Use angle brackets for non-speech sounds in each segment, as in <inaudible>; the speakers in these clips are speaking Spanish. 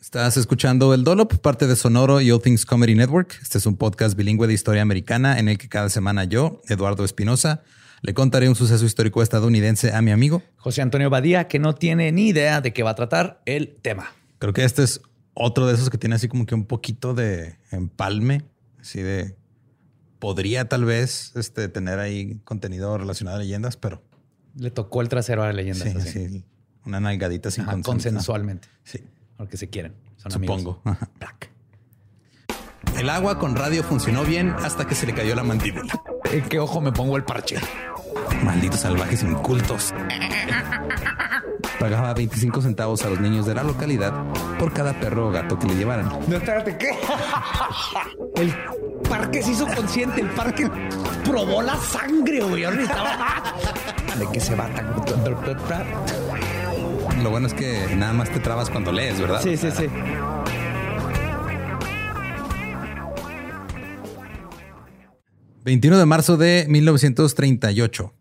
Estás escuchando El Dolop, parte de Sonoro y All Things Comedy Network. Este es un podcast bilingüe de historia americana en el que cada semana yo, Eduardo Espinosa, le contaré un suceso histórico estadounidense a mi amigo José Antonio Badía, que no tiene ni idea de qué va a tratar el tema. Creo que este es otro de esos que tiene así como que un poquito de empalme, así de podría tal vez este, tener ahí contenido relacionado a leyendas, pero le tocó el trasero a la leyenda. Sí, sí, una nalgadita sin consensualmente. Sí. Porque se quieren. Supongo. El agua con radio funcionó bien hasta que se le cayó la mandíbula. ¿En qué ojo me pongo el parche? Malditos salvajes incultos. Pagaba 25 centavos a los niños de la localidad por cada perro o gato que le llevaran. No, espérate, ¿qué? <laughs> El parque se hizo consciente, el parque probó la sangre, güey. ¿De qué se va tan... Lo bueno es que nada más te trabas cuando lees, ¿verdad? Sí, sí, sí. ...21 de marzo de 1938...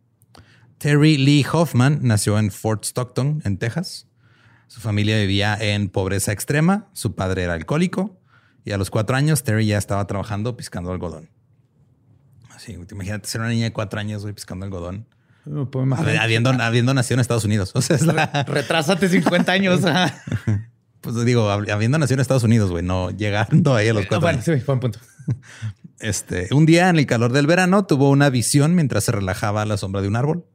Terry Lee Hoffman nació en Fort Stockton, en Texas. Su familia vivía en pobreza extrema, su padre era alcohólico y a los cuatro años Terry ya estaba trabajando piscando algodón. Así, imagínate ser una niña de cuatro años hoy piscando algodón. Habiendo, habiendo nacido en Estados Unidos. <laughs> O sea, es la... Retrásate 50 años. <laughs> pues digo, habiendo nacido en Estados Unidos, güey, no llegando ahí a los cuatro bueno, Sí, buen punto. <laughs> Este, un día en el calor del verano tuvo una visión mientras se relajaba a la sombra de un árbol.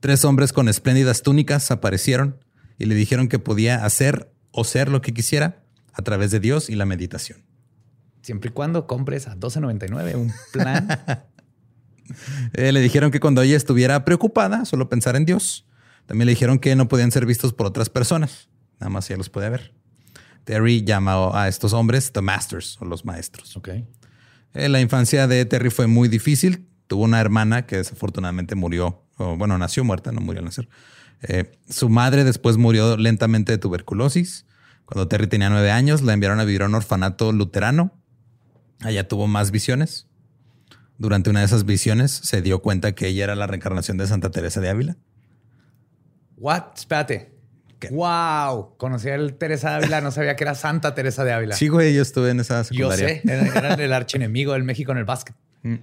Tres hombres con espléndidas túnicas aparecieron y le dijeron que podía hacer o ser lo que quisiera a través de Dios y la meditación. Siempre y cuando compres a 12.99 un plan. Eh, le dijeron que cuando ella estuviera preocupada, solo pensar en Dios. También le dijeron que no podían ser vistos por otras personas. Nada más ella los puede ver. Terry llamó a estos hombres The Masters o los maestros. Okay. Eh, la infancia de Terry fue muy difícil. Tuvo una hermana que desafortunadamente murió bueno, nació muerta, no murió al nacer. Eh, su madre después murió lentamente de tuberculosis. Cuando Terry tenía nueve años, la enviaron a vivir a un orfanato luterano. Allá tuvo más visiones. Durante una de esas visiones se dio cuenta que ella era la reencarnación de Santa Teresa de Ávila. What? Espérate. Wow. Conocí a Teresa de Ávila, no sabía que era Santa Teresa de Ávila. Sí, güey, yo estuve en esa secundaria. Yo sé, era, el archienemigo del México en el básquet. Mm.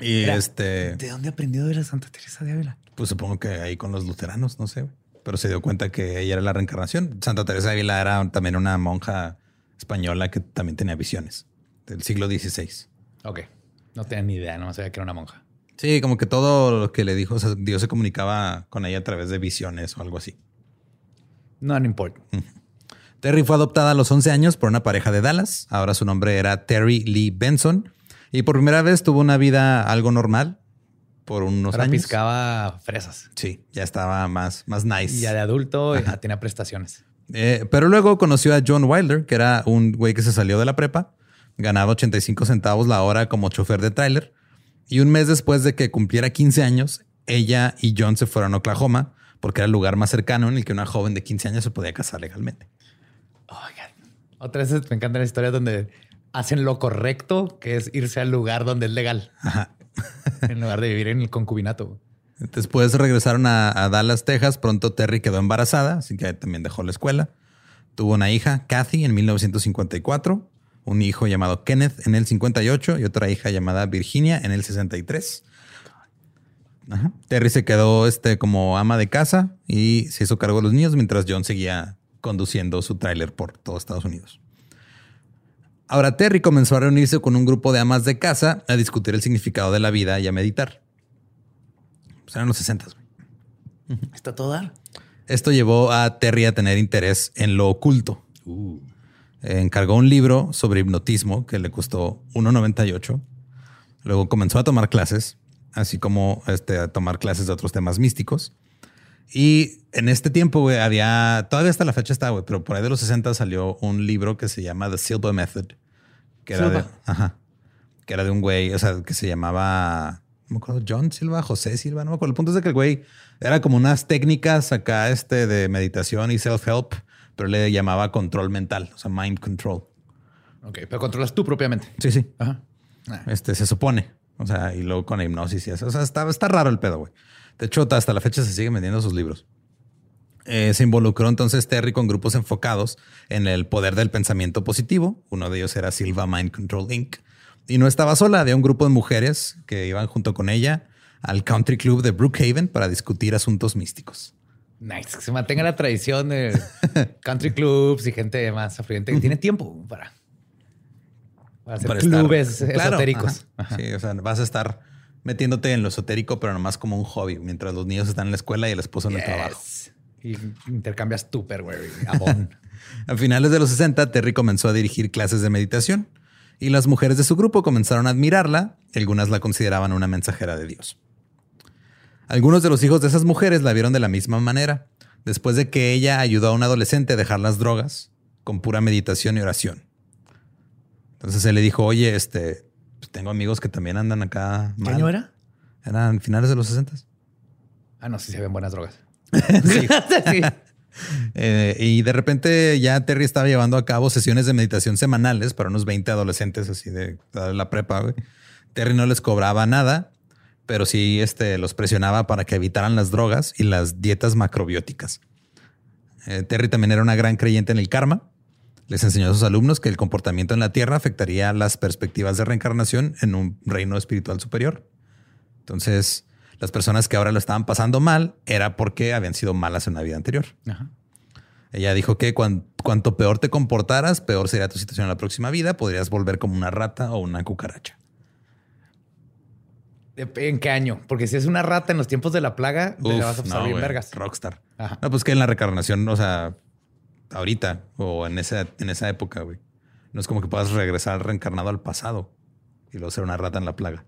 Y Era- este, ¿De dónde aprendió de la Santa Teresa de Ávila? pues supongo que ahí con los luteranos, no sé. güey. Pero se dio cuenta que ella era la reencarnación. Santa Teresa de Ávila era también una monja española que también tenía visiones del siglo XVI. Ok. No tenía ni idea, no sabía que era una monja. Sí, como que todo lo que le dijo, o sea, Dios se comunicaba con ella a través de visiones o algo así. No, no importa. Terry fue adoptada a los 11 años por una pareja de Dallas. Ahora su nombre era Terry Lee Benson. Y por primera vez tuvo una vida algo normal por unos Ahora años. piscaba fresas. Sí, ya estaba más, más nice. Y ya de adulto ya tenía prestaciones. Eh, pero luego conoció a John Wilder, que era un güey que se salió de la prepa. Ganaba 85 centavos la hora como chofer de tráiler. Y un mes después de que cumpliera 15 años, ella y John se fueron a Oklahoma porque era el lugar más cercano en el que una joven de 15 años se podía casar legalmente. Oigan. Otra vez me encantan las historias donde hacen lo correcto, que es irse al lugar donde es legal, Ajá. en lugar de vivir en el concubinato. Después regresaron a, a Dallas, Texas. Pronto Terry quedó embarazada, así que también dejó la escuela. Tuvo una hija, Kathy, en 1954, un hijo llamado Kenneth en el 58 y otra hija llamada Virginia en el 63. Ajá. Terry se quedó este, como ama de casa y se hizo cargo de los niños mientras John seguía conduciendo su tráiler por todo Estados Unidos. Ahora Terry comenzó a reunirse con un grupo de amas de casa a discutir el significado de la vida y a meditar. Pues eran los 60. güey. Está todo dar. Esto llevó a Terry a tener interés en lo oculto. Eh, Encargó un libro sobre hipnotismo que le costó 1.98. Luego comenzó a tomar clases, así como este, a tomar clases de otros temas místicos. Y en este tiempo, güey, había, todavía hasta la fecha está, güey, pero por ahí de los 60 salió un libro que se llama The Silva Method, que era, de, ajá, que era de un güey, o sea, que se llamaba, no me acuerdo, John Silva, José Silva, no me acuerdo. El punto es de que el güey era como unas técnicas acá este de meditación y self-help, pero le llamaba control mental, o sea, mind control. Ok, pero controlas tú propiamente. Sí, sí. Ajá. Ah, Este se supone. O sea, y luego con hipnosis y eso. O sea, está, está raro el pedo, güey. De hecho, hasta la fecha se siguen vendiendo sus libros. Eh, se involucró entonces Terry con grupos enfocados en el poder del pensamiento positivo. Uno de ellos era Silva Mind Control Inc. Y no estaba sola, había un grupo de mujeres que iban junto con ella al Country Club de Brookhaven para discutir asuntos místicos. Nice. Que se mantenga la tradición de <laughs> country clubs y gente más afluente que tiene tiempo para, para hacer Para estar- clubes Claro, esotéricos. ajá. Sí, o sea, vas a estar metiéndote en lo esotérico, pero nomás como un hobby, mientras los niños están en la escuela y el esposo en el trabajo. Y intercambias tupperware y abón. <laughs> A finales de los 60, Terry comenzó a dirigir clases de meditación y las mujeres de su grupo comenzaron a admirarla. Algunas la consideraban una mensajera de Dios. Algunos de los hijos de esas mujeres la vieron de la misma manera, después de que ella ayudó a un adolescente a dejar las drogas con pura meditación y oración. Entonces él le dijo, oye, este, pues tengo amigos que también andan acá. ¿Qué mal". año era? Eran finales de los 60. Ah, no, sí se ven buenas drogas. <laughs> Sí. <laughs> Sí. <laughs> Eh, y de repente ya Terry estaba llevando a cabo sesiones de meditación semanales para unos 20 adolescentes así de, de la prepa. güey. Terry no les cobraba nada, pero sí este, los presionaba para que evitaran las drogas y las dietas macrobióticas. Eh, Terry también era una gran creyente en el karma. Les enseñó a sus alumnos que el comportamiento en la Tierra afectaría las perspectivas de reencarnación en un reino espiritual superior. Entonces, las personas que ahora lo estaban pasando mal era porque habían sido malas en la vida anterior. Ajá. Ella dijo que cuan- cuanto peor te comportaras, peor sería tu situación en la próxima vida. Podrías volver como una rata o una cucaracha. ¿En qué año? Porque si es una rata en los tiempos de la plaga, Uf, vas a no, vergas. Rockstar. Ajá. No, pues que en la reencarnación, o sea, ahorita o en esa, en esa época, güey. No es como que puedas regresar reencarnado al pasado y luego ser una rata en la plaga.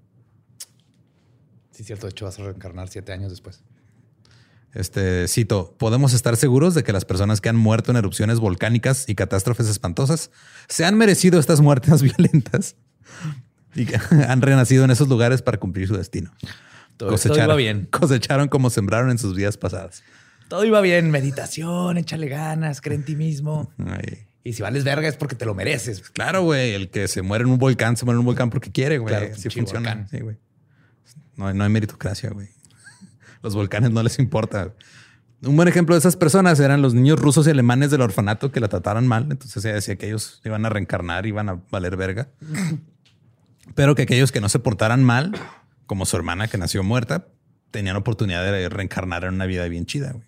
Sí, cierto. De hecho, vas a reencarnar siete años después. Este cito: Podemos estar seguros de que las personas que han muerto en erupciones volcánicas y catástrofes espantosas se han merecido estas muertes <laughs> violentas y <laughs> han renacido en esos lugares para cumplir su destino. Todo, todo iba bien. Cosecharon como sembraron en sus vidas pasadas. Todo iba bien. Meditación, échale ganas, cree en ti mismo. Ay. Y si vales verga es porque te lo mereces. Claro, güey. El que se muere en un volcán, se muere en un volcán porque quiere, güey. Claro, pinche funciona. Sí, güey. No, no hay meritocracia, güey. <laughs> Los volcanes no les importa. Un buen ejemplo de esas personas eran los niños rusos y alemanes del orfanato que la trataron mal. Entonces ella decía que ellos iban a reencarnar, iban a valer verga. <laughs> Pero que aquellos que no se portaran mal, como su hermana que nació muerta, tenían oportunidad de reencarnar en una vida bien chida. güey.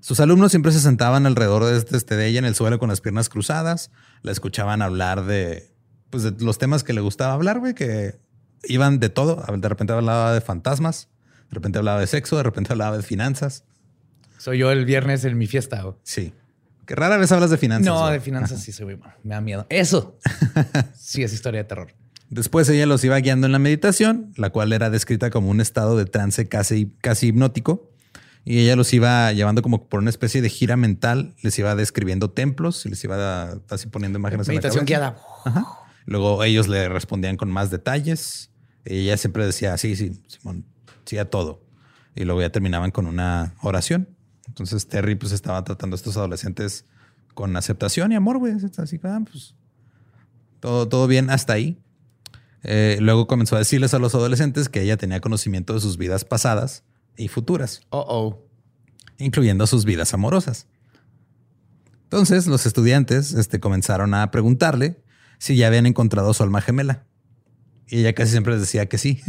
Sus alumnos siempre se sentaban alrededor de, este, este, de ella en el suelo con las piernas cruzadas, la escuchaban hablar de, pues, de los temas que le gustaba hablar, güey, que iban de todo. De repente hablaba de fantasmas, de repente hablaba de sexo, de repente hablaba de finanzas. Soy yo el viernes en mi fiesta. güey. Sí. Que rara vez hablas de finanzas. No, güey. de finanzas sí soy muy Me da miedo. Eso <laughs> sí es historia de terror. Después ella los iba guiando en la meditación, la cual era descrita como un estado de trance casi, casi hipnótico. Y ella los iba llevando como por una especie de gira mental, les iba describiendo templos y les iba así poniendo imágenes. en la Meditación guiada. Ajá. Luego ellos le respondían con más detalles. Ella siempre decía, sí, sí, Simón, sí a todo. Y luego ya terminaban con una oración. Entonces Terry pues estaba tratando a estos adolescentes con aceptación y amor, güey. Así que, ah, pues, todo, todo bien hasta ahí. Eh, luego comenzó a decirles a los adolescentes que ella tenía conocimiento de sus vidas pasadas y futuras, Oh, oh. incluyendo sus vidas amorosas. Entonces los estudiantes este, comenzaron a preguntarle si ya habían encontrado su alma gemela. Y ella casi siempre les decía que sí.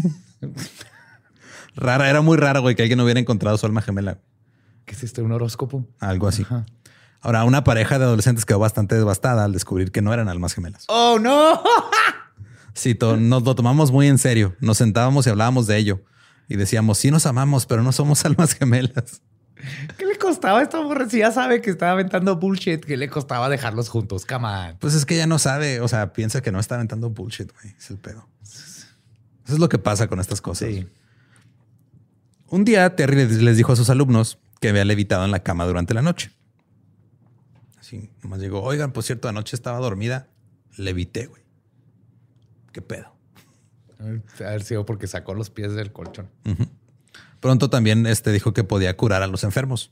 <laughs> Rara, era muy raro, güey, que alguien no hubiera encontrado su alma gemela. ¿Qué es? ¿Un horóscopo? Algo así. Ajá. Ahora, una pareja de adolescentes quedó bastante devastada al descubrir que no eran almas gemelas. Oh, no. <laughs> Sí, to- nos lo tomamos muy en serio. Nos sentábamos y hablábamos de ello. Y decíamos, sí nos amamos, pero no somos <laughs> almas gemelas. ¿Qué le costaba a esta ya sabe que estaba aventando bullshit, ¿qué le costaba dejarlos juntos? Come on. Pues es que ella no sabe, o sea, piensa que no está aventando bullshit, güey. Es el pedo. Eso es lo que pasa con estas cosas. Sí. Un día Terry les les dijo a sus alumnos que había levitado en la cama durante la noche. Así, nomás llegó, oigan, por cierto, anoche estaba dormida, levité, güey. ¿Qué pedo? A ver sido porque sacó los pies del colchón. Pronto también este, dijo que podía curar a los enfermos.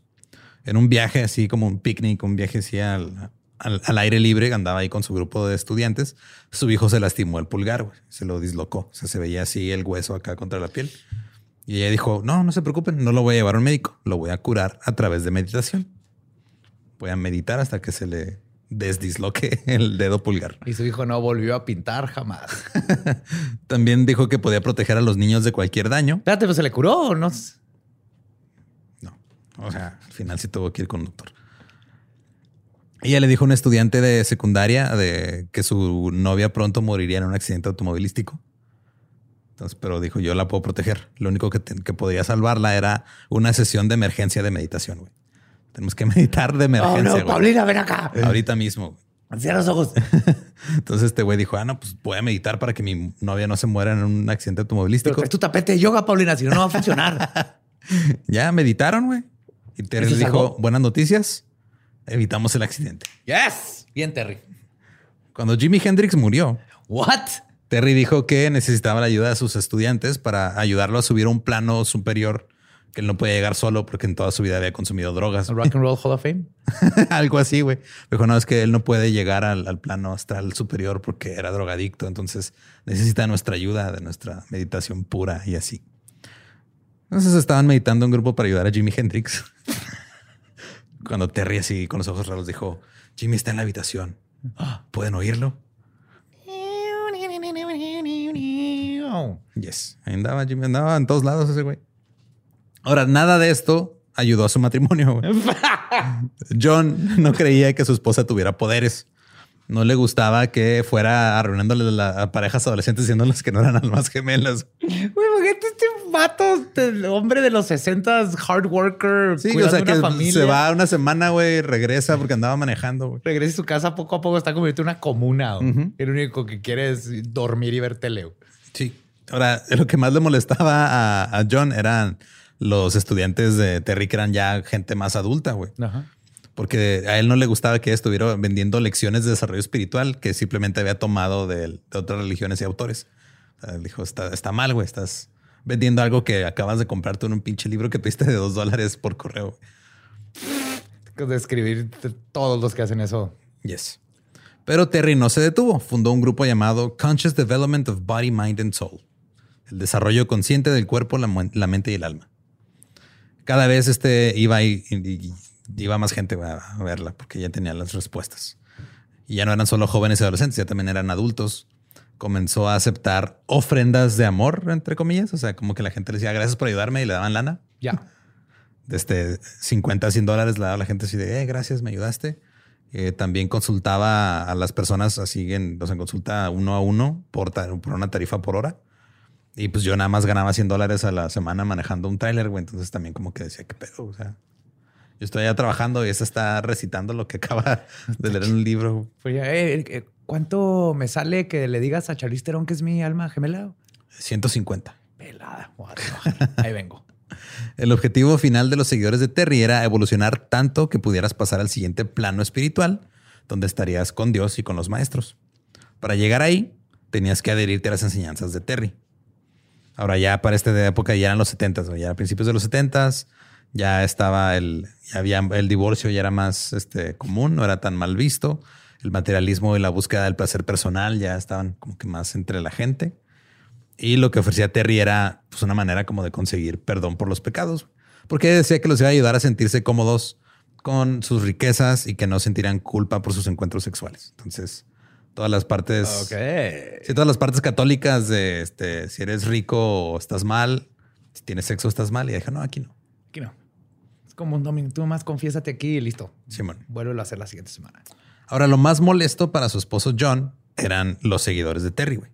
En un viaje así como un picnic, un viaje así al, al- al aire libre, andaba ahí con su grupo de estudiantes. Su hijo se lastimó el pulgar, se lo dislocó. O sea, se veía así el hueso acá contra la piel. Y ella dijo, no, no se preocupen, no lo voy a llevar a un médico, lo voy a curar a través de meditación. Voy a meditar hasta que se le desdisloque <laughs> el dedo pulgar. Y su hijo no volvió a pintar jamás. <laughs> También dijo que podía proteger a los niños de cualquier daño. Espérate, pues se le curó o no? No. O sea, al final sí tuvo que ir con un doctor. Ella le dijo a un estudiante de secundaria de que su novia pronto moriría en un accidente automovilístico. Entonces, pero dijo, yo la puedo proteger. Lo único que, te- que podía salvarla era una sesión de emergencia de meditación, güey. Tenemos que meditar de Oh, emergencia, no, güey. Paulina, ven acá. Ahorita mismo. Cierra los ojos. <laughs> Entonces este güey dijo, ah, no, pues voy a meditar para que mi novia no se muera en un accidente automovilístico. traes tu tapete de yoga, Paulina, si no, no va a funcionar. <laughs> Ya meditaron, güey. Y Terry ¿Eso le dijo, buenas noticias, evitamos el accidente. yes. Bien, Terry. Cuando Jimi Hendrix murió, What? Terry dijo que necesitaba la ayuda de sus estudiantes para ayudarlo a subir a un plano superior que él no podía llegar solo porque en toda su vida había consumido drogas. Rock and Roll Hall of Fame. <laughs> Algo así, güey. Dijo, no, es que él no puede llegar al, al plano astral superior porque era drogadicto. Entonces necesita nuestra ayuda de nuestra meditación pura y así. Entonces estaban meditando un grupo para ayudar a Jimi Hendrix. <laughs> Cuando Terry así con los ojos raros dijo, Jimmy está en la habitación. Ah, ¿Pueden oírlo? Yes. Ahí andaba Jimmy, andaba en todos lados ese güey. Ahora, nada de esto ayudó a su matrimonio. güey. <laughs> John no creía que su esposa tuviera poderes. No le gustaba que fuera arruinándole la, a parejas adolescentes diciéndoles que no eran almas gemelas. Güey, imagínate este vato, este hombre de los 60 hard worker, Sí, o sea una que familia. se va una semana, güey, regresa porque andaba manejando, güey. Regresa a su casa poco a poco, está convirtiendo en una comuna. güey. Lo único que quiere es dormir y ver tele. güey. Sí. Ahora, lo que más le molestaba a, a John eran los estudiantes de Terry que eran ya gente más adulta, güey. Ajá. Porque a él no le gustaba que estuviera vendiendo lecciones de desarrollo espiritual que simplemente había tomado de, de otras religiones y autores. O sea, dijo, está, está mal, güey. Estás vendiendo algo que acabas de comprarte en un pinche libro que pediste de dos dólares por correo. De escribir t- todos los que hacen eso. Yes. Pero Terry no se detuvo. Fundó un grupo llamado Conscious Development of Body, Mind and Soul. El desarrollo consciente del cuerpo, la, la mente y el alma. Cada vez este iba y, iba más gente a verla porque ya tenía las respuestas. Y ya no eran solo jóvenes y adolescentes, ya también eran adultos comenzó a aceptar ofrendas de amor, entre comillas. O sea, como que la gente le decía gracias por ayudarme y le daban lana. Ya. Desde 50 a 100 dólares le daba la gente así de, eh, gracias, me ayudaste. Eh, también consultaba a las personas así en, o sea, consulta uno a uno por una tarifa por hora. Y pues yo nada más ganaba 100 dólares a la semana manejando un tráiler, güey. Entonces también como que decía, qué pedo, o sea. Yo estoy allá trabajando y esta está recitando lo que acaba <laughs> de leer en un libro. Oye, eh, eh, ¿cuánto me sale que le digas a Charlize Theron que es mi alma gemela? 150. Pelada. Ahí vengo. <laughs> El objetivo final de los seguidores de Terry era evolucionar tanto que pudieras pasar al siguiente plano espiritual, donde estarías con Dios y con los maestros. Para llegar ahí, tenías que adherirte a las enseñanzas de Terry. Ahora ya para esta época ya eran los 70, ¿no? ya a principios de los 70 ya estaba el, ya había el divorcio ya era más este, común, no era tan mal visto. El materialismo y la búsqueda del placer personal ya estaban como que más entre la gente. Y lo que ofrecía Terry era pues, una manera como de conseguir perdón por los pecados. Porque decía que los iba a ayudar a sentirse cómodos con sus riquezas y que no sentirían culpa por sus encuentros sexuales. Entonces, todas las partes, sí, todas las partes católicas de este, si eres rico o estás mal, si tienes sexo estás mal. Y dije, no, aquí no. Aquí no. Es como un domingo. Tú más confiésate aquí y listo. Simón. Vuelvo a hacer la siguiente semana. Ahora, lo más molesto para su esposo John eran los seguidores de Terry. güey.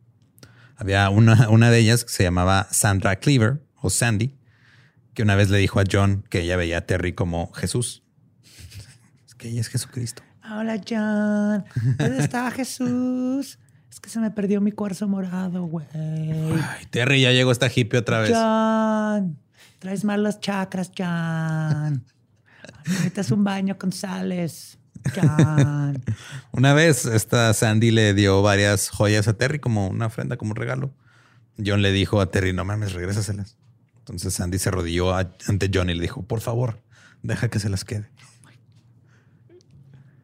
Había una, una de ellas que se llamaba Sandra Cleaver o Sandy, que una vez le dijo a John que ella veía a Terry como Jesús. <laughs> Es que ella es Jesucristo. Hola, John. ¿Dónde está <laughs> Jesús? Es que se me perdió mi cuarzo morado, güey. Ay, Terry ya llegó esta hippie otra vez. John, traes mal las chakras, John. Necesitas un baño con sales, John. <laughs> Una vez esta Sandy le dio varias joyas a Terry como una ofrenda, como un regalo. John le dijo a Terry, no mames, regrésaselas. Entonces Sandy se arrodilló ante John y le dijo, por favor, deja que se las quede.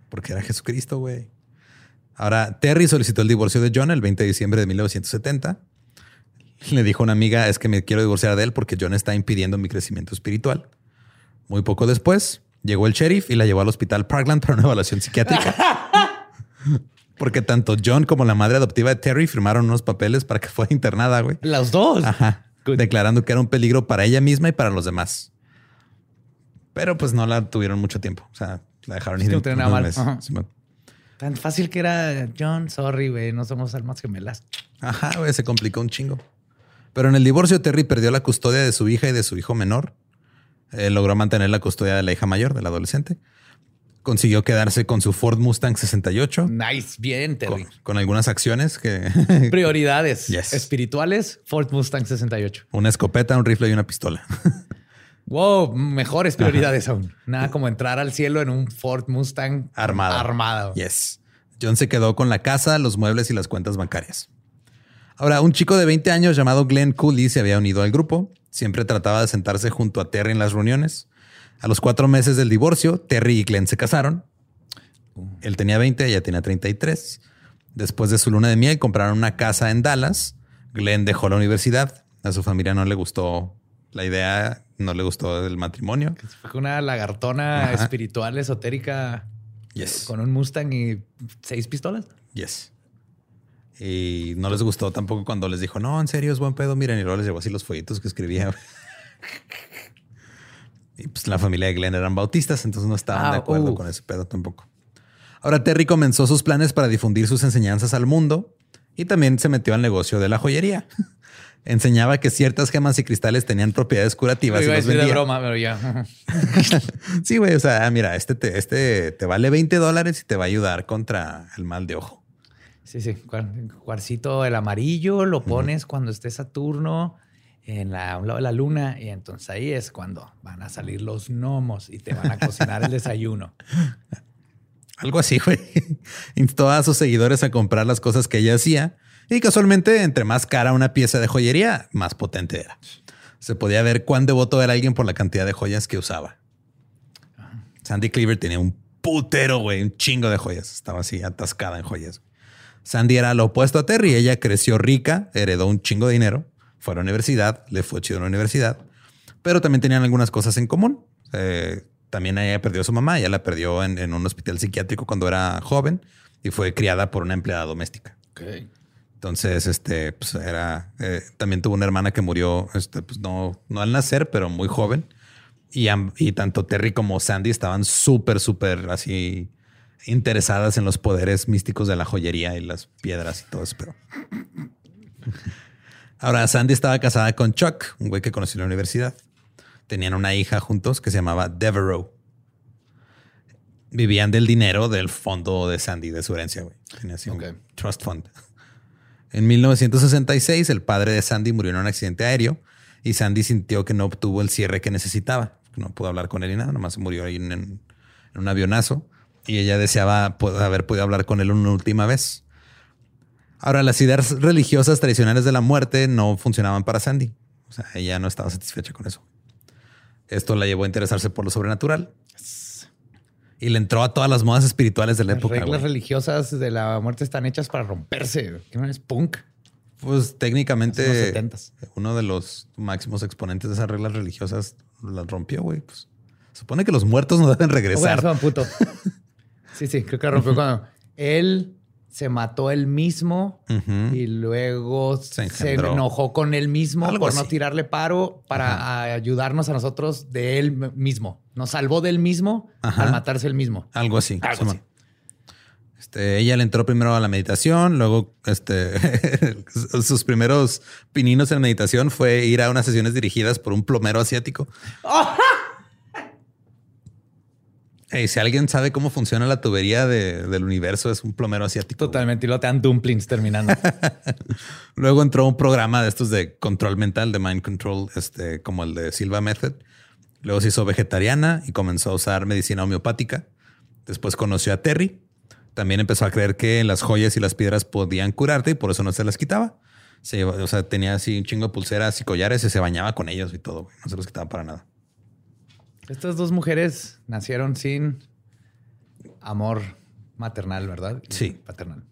Porque era Jesucristo, güey. Ahora, Terry solicitó el divorcio de John el 20 de diciembre de 1970. Le dijo a una amiga, es que me quiero divorciar de él porque John está impidiendo mi crecimiento espiritual. Muy poco después, llegó el sheriff y la llevó al hospital Parkland para una evaluación psiquiátrica. <laughs> Porque tanto John como la madre adoptiva de Terry firmaron unos papeles para que fuera internada, güey. Los dos. Ajá. Declarando que era un peligro para ella misma y para los demás. Pero pues no la tuvieron mucho tiempo. O sea, la dejaron ir No en nada mal. Tan fácil que era John, sorry, güey, no somos almas gemelas. Ajá, güey, se complicó un chingo. Pero en el divorcio, Terry perdió la custodia de su hija y de su hijo menor. Eh, logró mantener la custodia de la hija mayor, del adolescente. Consiguió quedarse con su Ford Mustang 68, Nice, bien, con, Terry. con algunas acciones que... <laughs> Prioridades Yes. espirituales, Ford Mustang 68. una escopeta, un rifle y una pistola. <laughs> Wow, mejores prioridades aún. Nada como entrar al cielo en un Ford Mustang Armado. Armado. Yes. John se quedó con la casa, los muebles y las cuentas bancarias. Ahora, un chico de 20 años llamado Glenn Cooley se había unido al grupo. Siempre trataba de sentarse junto a Terry en las reuniones. A los cuatro meses del divorcio, Terry y Glenn se casaron. Él tenía 20, ella tenía 33. Después de su luna de miel, compraron una casa en Dallas. Glenn dejó la universidad. A su familia no le gustó la idea, no le gustó el matrimonio. Fue una lagartona Ajá. espiritual, esotérica, Yes. con un Mustang y seis pistolas. Yes. Y no les gustó tampoco cuando les dijo, no, en serio, es buen pedo. Miren, y luego les llevó así los folletos que escribía. <laughs> y pues la familia de Glenn eran bautistas, entonces no estaban Ah, de acuerdo uh. con ese pedo tampoco. Ahora Terry comenzó sus planes para difundir sus enseñanzas al mundo y también se metió al negocio de la joyería. <laughs> Enseñaba que ciertas gemas y cristales tenían propiedades curativas Lo y iba a de broma, pero ya. <laughs> Sí, güey. O sea, ah, mira, este te, este te vale 20 dólares y te va a ayudar contra el mal de ojo. Sí, sí. Cuar- Cuarcito, el amarillo, lo pones cuando esté Saturno en la, a un lado de la luna y entonces ahí es cuando van a salir los gnomos y te van a cocinar el <laughs> desayuno. Algo así, güey. <laughs> Instó a sus seguidores a comprar las cosas que ella hacía y casualmente, entre más cara una pieza de joyería, más potente era. Se podía ver cuán devoto era alguien por la cantidad de joyas que usaba. Sandy Cleaver tenía un putero, güey, un chingo de joyas. Estaba así atascada en joyas. Sandy era lo opuesto a Terry. Ella creció rica, heredó un chingo de dinero, fue a la universidad, le fue chido en la universidad, pero también tenían algunas cosas en común. Eh, también ella perdió a su mamá, ella la perdió en, en un hospital psiquiátrico cuando era joven y fue criada por una empleada doméstica. Entonces, este, pues era, eh, también tuvo una hermana que murió, este, pues no, no al nacer, pero muy joven. Y, y tanto Terry como Sandy estaban súper, súper así interesadas en los poderes místicos de la joyería y las piedras y todo eso. Pero <laughs> ahora Sandy estaba casada con Chuck, un güey que conoció en la universidad. Tenían una hija juntos que se llamaba Devereaux. Vivían del dinero del fondo de Sandy, de su herencia, güey. Tenía así un trust fund. En 1966, el padre de Sandy murió en un accidente aéreo y Sandy sintió que no obtuvo el cierre que necesitaba. No pudo hablar con él y nada, nomás murió ahí en, un avionazo y ella deseaba haber podido hablar con él una última vez. Ahora, las ideas religiosas tradicionales de la muerte no funcionaban para Sandy. O sea, ella no estaba satisfecha con eso. Esto la llevó a interesarse por lo sobrenatural. Y le entró a todas las modas espirituales de la época. Las reglas religiosas de la muerte están hechas para romperse. ¿Qué no es punk? Pues técnicamente uno de los máximos exponentes de esas reglas religiosas las rompió, güey. Pues supone que los muertos no deben regresar. puto. <laughs> sí, sí, creo que rompió cuando <laughs> él se mató él mismo y luego se, enojó con él mismo por no tirarle paro para ayudarnos a nosotros de él mismo. Nos salvó del mismo al matarse él mismo. Algo así. Este, ella le entró primero a la meditación, luego este, <laughs> sus primeros pininos en meditación fue ir a unas sesiones dirigidas por un plomero asiático. <laughs> si alguien sabe cómo funciona la tubería del universo, es un plomero asiático. Totalmente. Y lo te dan dumplings terminando. <laughs> Luego entró un programa de estos de control mental, de mind control, este, como el de Silva Method. Luego se hizo vegetariana y comenzó a usar medicina homeopática. Después conoció a Terry. También empezó a creer que las joyas y las piedras podían curarte y por eso no se las quitaba. o sea, tenía así un chingo de pulseras y collares y se bañaba con ellos y todo. No se los quitaba para nada. Estas dos mujeres nacieron sin amor maternal, ¿verdad? Sí. Paternal.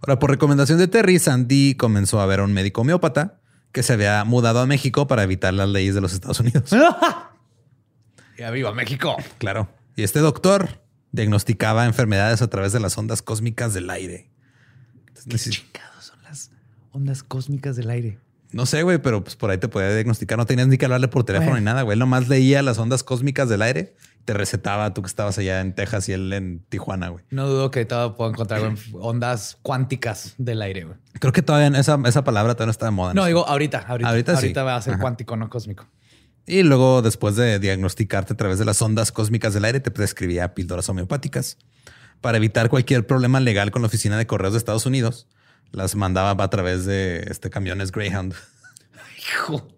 Ahora, por recomendación de Terry, Sandy comenzó a ver a un médico homeópata que se había mudado a México para evitar las leyes de los Estados Unidos. <laughs> ya viva México. Claro. Y este doctor diagnosticaba enfermedades a través de las ondas cósmicas del aire. ¿Qué chingados son las ondas cósmicas del aire? No sé, güey, pero pues por ahí te podía diagnosticar. No tenías ni que hablarle por teléfono ni nada, güey. Nomás leía las ondas cósmicas del aire. Te recetaba tú que estabas allá en Texas y él en Tijuana, güey. No dudo que todo puedo encontrar ondas cuánticas del aire, güey. Creo que todavía esa, esa palabra todavía no está de moda. No, digo ahorita, ahorita. Ahorita, ahorita va a ser cuántico, no cósmico. Y luego, después de diagnosticarte a través de las ondas cósmicas del aire, te prescribía píldoras homeopáticas para evitar cualquier problema legal con la oficina de correos de Estados Unidos las mandaba a través de este camiones Greyhound. Hijo.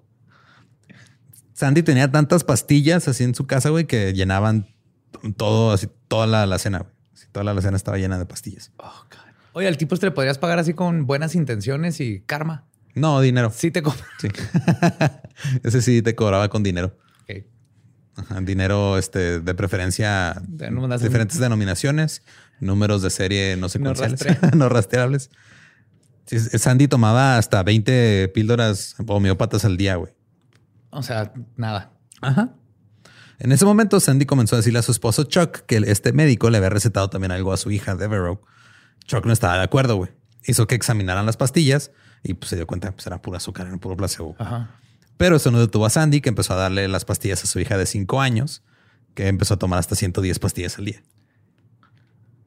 Sandy tenía tantas pastillas así en su casa, güey, que llenaban todo, así toda la, la cena. toda la, cena estaba llena de pastillas. Oh, Oye, al tipo este le podrías pagar así con buenas intenciones y karma. No, dinero. Sí te cobra. Sí. <laughs> Ese sí te cobraba con dinero. dinero este, de preferencia, de diferentes denominaciones, números de serie no secuenciales, <laughs> no rastreables. Sandy tomaba hasta 20 píldoras homeópatas al día, güey. O sea, nada. Ajá. En ese momento, Sandy comenzó a decirle a su esposo Chuck que este médico le había recetado también algo a su hija, Devereaux. Chuck no estaba de acuerdo, güey. Hizo que examinaran las pastillas y pues, se dio cuenta que pues, era pura azúcar, era puro placebo. Ajá. Pero eso no detuvo a Sandy, que empezó a darle las pastillas a su hija de 5 años, que empezó a tomar hasta 110 pastillas al día.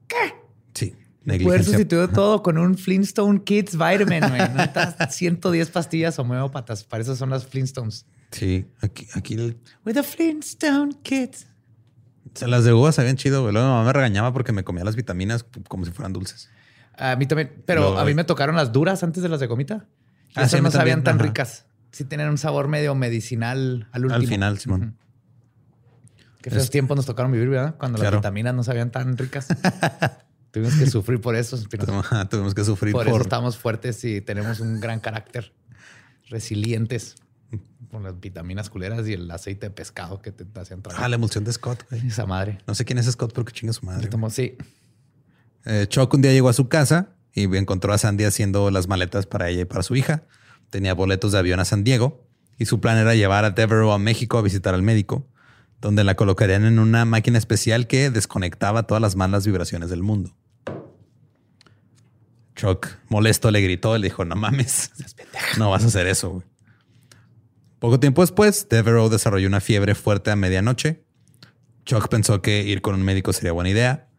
¿Qué? Sí. Poder sustituir todo con un Flintstone Kids Vitamin, güey. 110 <laughs> pastillas homeópatas. Para eso son las Flintstones. Sí, aquí, aquí With the Flintstone Kids. Se las de uvas sabían chido, güey. Luego mi mamá me regañaba porque me comía las vitaminas como si fueran dulces. A mí también, pero a mí me tocaron las duras antes de las de gomita. Ah, Esas no sabían tan ricas. Sí tenían un sabor medio medicinal al último. Al final, Simón. Qué feos tiempos nos tocaron vivir, ¿verdad? Cuando las vitaminas no sabían tan ricas. <laughs> Tuvimos que sufrir por eso. Tuvimos que sufrir por, por, eso estamos fuertes y tenemos un gran carácter. Resilientes con las vitaminas culeras y el aceite de pescado que te hacían trabajar. Ah, la emulsión de Scott. Esa madre. No sé quién es Scott, pero que chinga su madre. sí. Eh, Chuck un día llegó a su casa y encontró a Sandy haciendo las maletas para ella y para su hija. Tenía boletos de avión a San Diego y su plan era llevar a Devereaux a México a visitar al médico, donde la colocarían en una máquina especial que desconectaba todas las malas vibraciones del mundo. Chuck, molesto, le gritó. Le dijo, no mames, <laughs> no vas a hacer eso. güey". Poco tiempo después, Devereaux desarrolló una fiebre fuerte a medianoche. Chuck pensó que ir con un médico sería buena idea,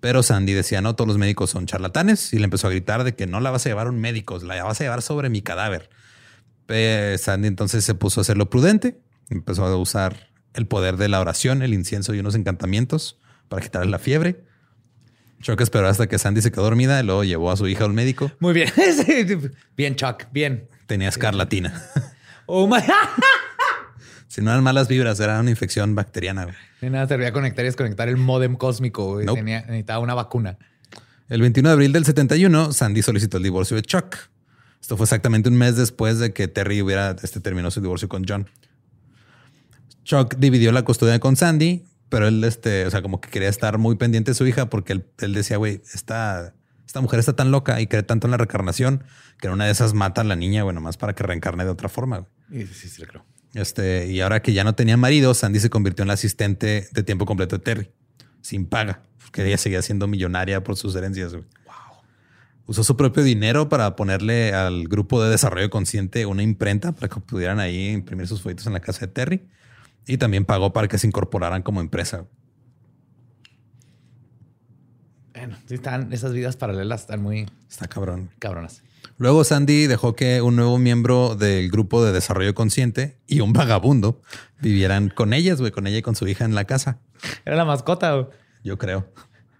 pero Sandy decía, no, todos los médicos son charlatanes y le empezó a gritar de que no la vas a llevar a un médico, la vas a llevar sobre mi cadáver. Eh, Sandy entonces se puso a hacerlo prudente, empezó a usar el poder de la oración, el incienso y unos encantamientos para quitarle la fiebre. Chuck esperó hasta que Sandy se quedó dormida y luego llevó a su hija al médico. Muy bien. <laughs> bien, Chuck. Bien. Tenía escarlatina. Oh my. <laughs> si no eran malas vibras, era una infección bacteriana. güey. De nada servía conectar y desconectar el modem cósmico. güey. Nope. Tenía, necesitaba una vacuna. El 21 de abril del 71, Sandy solicitó el divorcio de Chuck. Esto fue exactamente un mes después de que Terry hubiera este, terminó su divorcio con John. Chuck dividió la custodia con Sandy, pero él, este, o sea, como que quería estar muy pendiente de su hija porque él, él decía, güey, esta, esta mujer está tan loca y cree tanto en la reencarnación que en una de esas mata a la niña, bueno, más para que reencarne de otra forma. güey. Sí, sí, le creo. Este, y ahora que ya no tenía marido, Sandy se convirtió en la asistente de tiempo completo de Terry, sin paga, porque ella seguía siendo millonaria por sus herencias. güey. Usó su propio dinero para ponerle al grupo de desarrollo consciente una imprenta para que pudieran ahí imprimir sus folletos en la casa de Terry. Y también pagó para que se incorporaran como empresa. Bueno, están, esas vidas paralelas están muy Está cabrón. cabronas. Luego Sandy dejó que un nuevo miembro del grupo de desarrollo consciente y un vagabundo vivieran con ellas, güey, con ella y con su hija en la casa. Era la mascota. güey. Yo creo.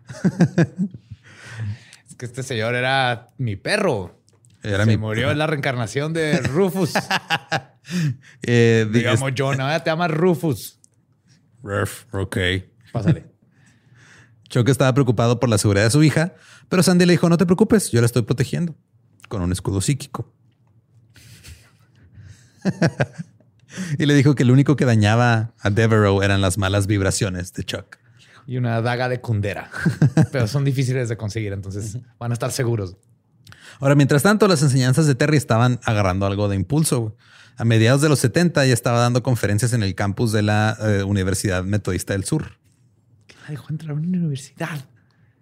<laughs> Es que este señor era mi perro. Era Se mi murió en la reencarnación de <laughs> Rufus. <laughs> Eh, di- Digamos, John, ahora te llamas Rufus. Ref, ok. Pásale. <laughs> Chuck estaba preocupado por la seguridad de su hija, pero Sandy le dijo, no te preocupes, yo la estoy protegiendo con un escudo psíquico. <laughs> y le dijo que lo único que dañaba a Devereaux eran las malas vibraciones de Chuck. Y una daga de cundera. Pero son difíciles de conseguir, entonces van a estar seguros. Ahora, mientras tanto, las enseñanzas de Terry estaban agarrando algo de impulso. güey. A mediados de los 70 ya estaba dando conferencias en el campus de la eh, Universidad Metodista del Sur. La dejó entrar a una universidad.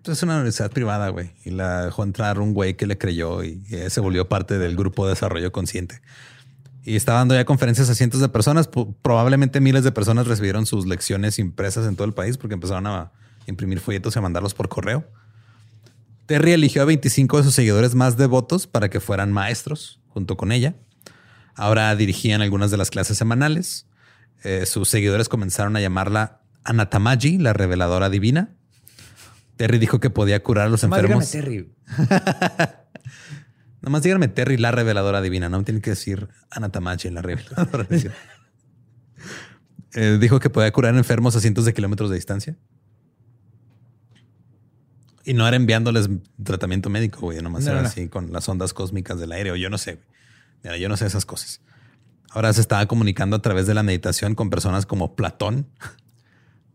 Es una universidad privada, güey. Y la dejó entrar un güey que le creyó y eh, se volvió parte del grupo de desarrollo consciente. Y estaba dando ya conferencias a cientos de personas. Probablemente miles de personas recibieron sus lecciones impresas en todo el país porque empezaron a imprimir folletos y a mandarlos por correo. Terry eligió a 25 de sus seguidores más devotos para que fueran maestros junto con ella. Ahora dirigían algunas de las clases semanales. Eh, sus seguidores comenzaron a llamarla Anatamaji, la reveladora divina. Terry dijo que podía curar a los <laughs> Más dígame enfermos. Terry. Nada más díganme Terry, la reveladora divina. No me tienen que decir Anatamachi, la reveladora divina. <laughs> Eh, dijo que podía curar enfermos a cientos de kilómetros de distancia. Y no era enviándoles tratamiento médico, güey. Nomás No, era no. así con las ondas cósmicas del aire. O yo no sé, güey. Mira, yo no sé esas cosas. Ahora se estaba comunicando a través de la meditación con personas como Platón,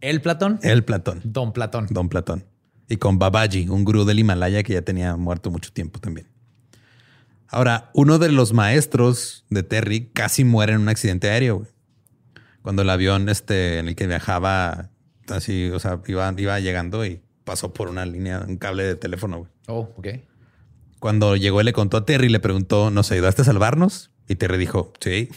El Platón. el Platón, Don Platón. Don Platón, y con Babaji, un gurú del Himalaya que ya tenía muerto mucho tiempo también. Ahora, uno de los maestros de Terry casi muere en un accidente aéreo. güey. Cuando el avión este, en el que viajaba, así, o sea, iba, iba llegando y pasó por una línea, un cable de teléfono. güey. Oh, ok. Cuando llegó, le contó a Terry, le preguntó, ¿nos ayudaste a salvarnos? Y Terry dijo, sí,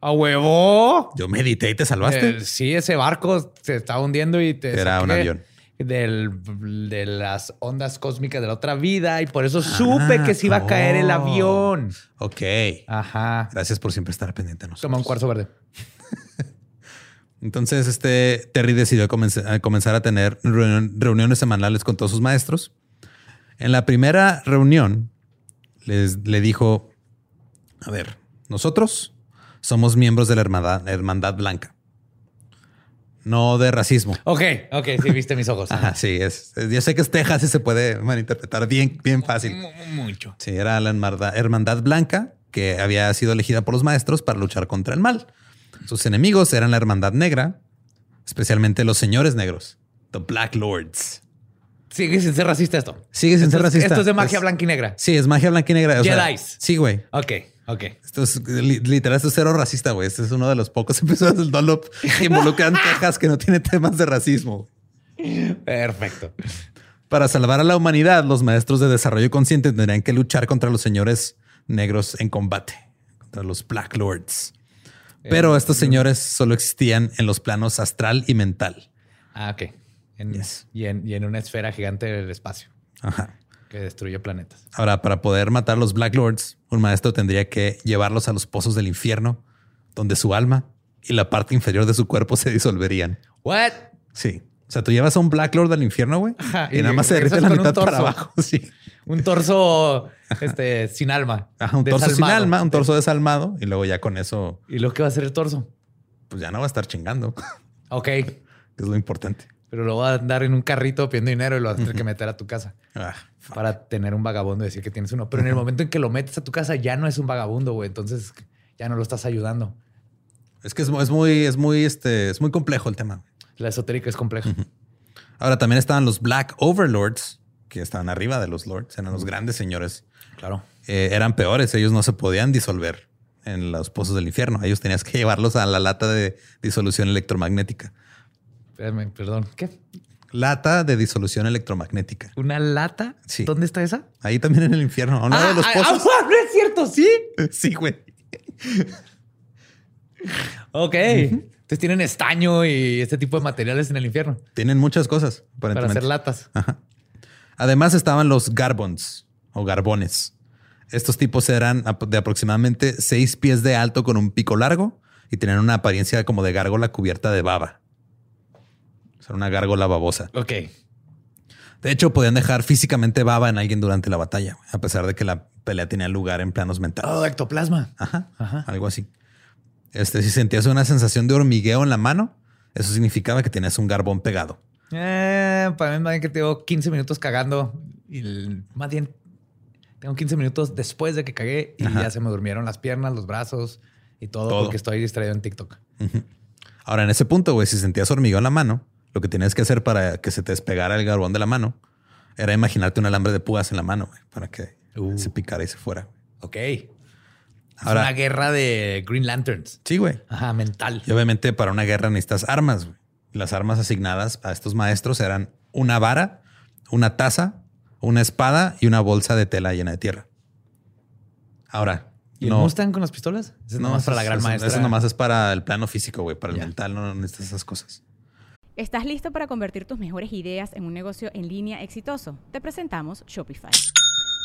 ¡A huevo! yo medité y te salvaste. Eh, sí, ese barco se estaba hundiendo y te Era un avión. Del, de las ondas cósmicas de la otra vida y por eso supe que se iba a caer el oh. avión. Ok. Ajá. Gracias por siempre estar pendiente de nosotros. Toma un cuarzo verde. <laughs> Entonces, este Terry decidió a comenzar a tener reuniones semanales con todos sus maestros. En la primera reunión, les, le dijo: A ver, nosotros somos miembros de la hermandad, hermandad blanca, no de racismo. Ok, ok, sí, viste mis ojos. <laughs> Ajá, sí, es. es- Yo sé que es Texas y se puede malinterpretar bien, bien fácil. Mu- Mucho. Sí, era la hermandad, hermandad blanca que había sido elegida por los maestros para luchar contra el mal. Sus enemigos eran la hermandad negra, especialmente los señores negros, the Black Lords. Sigue sin ser racista esto. Sigue sin Esto ser racista. Esto es de magia Es- blanca y negra. Sí, es magia blanca y negra. o sea, Jedis. sí, güey. Ok, ok. Esto es li- literal, esto es cero racista, güey. Este es uno de los pocos <laughs> episodios del Dollop que involucran <laughs> Texas que no tiene temas de racismo. Perfecto. Para salvar a la humanidad, los maestros de desarrollo consciente tendrían que luchar contra los señores negros en combate, contra los Black Lords. Pero estos señores solo existían en los planos astral y mental. Ah, ok. y, en, una esfera gigante del espacio. Ajá. Que destruye planetas. Ahora, para poder matar a los Black Lords, un maestro tendría que llevarlos a los pozos del infierno, donde su alma y la parte inferior de su cuerpo se disolverían. ¿What? Sí. O sea, tú llevas a un Black Lord al infierno, güey. Y, nada más se derrite la mitad para abajo. <laughs> Sí. Un torso este, sin alma. un torso sin alma, un torso desalmado. Y luego ya con eso. ¿Y lo que va a hacer el torso? Pues ya no va a estar chingando. Ok. Que <laughs> es lo importante. Pero lo va a andar en un carrito pidiendo dinero y lo vas a tener que meter a tu casa. Ah, para tener un vagabundo y decir que tienes uno. Pero en el momento en que lo metes a tu casa ya no es un vagabundo, güey. Entonces ya no lo estás ayudando. Es que es, muy, es muy, este, es muy complejo el tema. La esotérica es compleja. Ahora también estaban los Black Overlords, que estaban arriba de los Lords, eran los grandes señores. Claro. Eh, eran peores, ellos no se podían disolver en los pozos del infierno. Ellos tenías que <laughs> llevarlos a la lata de disolución electromagnética. perdón, ¿qué? Lata de disolución electromagnética. ¿Una lata? Sí. ¿Dónde está esa? Ahí también en el infierno, a un lado de los ah, pozos. Ah, no es cierto, sí. <laughs> Sí, güey. ok. Entonces tienen estaño y este tipo de materiales en el infierno. Tienen muchas cosas para hacer latas. Además estaban los garbons o garbones. Estos tipos eran de aproximadamente seis pies de alto con un pico largo y tenían una apariencia como de gárgola cubierta de baba. O sea, una gárgola babosa. Ok. De hecho, podían dejar físicamente baba en alguien durante la batalla, a pesar de que la pelea tenía lugar en planos mentales. Oh, ectoplasma. Ajá. Ajá. Algo así. Este, si sentías una sensación de hormigueo en la mano, eso significaba que tenías un garbón pegado. Eh, para mí, más bien que tengo 15 minutos cagando y más bien tengo 15 minutos después de que cagué y ya se me durmieron las piernas, los brazos y todo, porque estoy distraído en TikTok. Ahora, en ese punto, güey, si sentías hormigueo en la mano, lo que tienes que hacer para que se te despegara el garbón de la mano era imaginarte un alambre de púas en la mano, güey, para que uh. se picara y se fuera. Ok una guerra de Green Lanterns. Sí, güey. Ajá, mental. Y obviamente para una guerra necesitas armas. Güey. Las armas asignadas a estos maestros eran una vara, una taza, una espada y una bolsa de tela llena de tierra. Ahora, ¿Y no están con las pistolas? Eso no, es para la gran maestra. Eso nomás es para el plano físico, güey. Para el mental no necesitas esas cosas. ¿Estás listo para convertir tus mejores ideas en un negocio en línea exitoso? Te presentamos Shopify.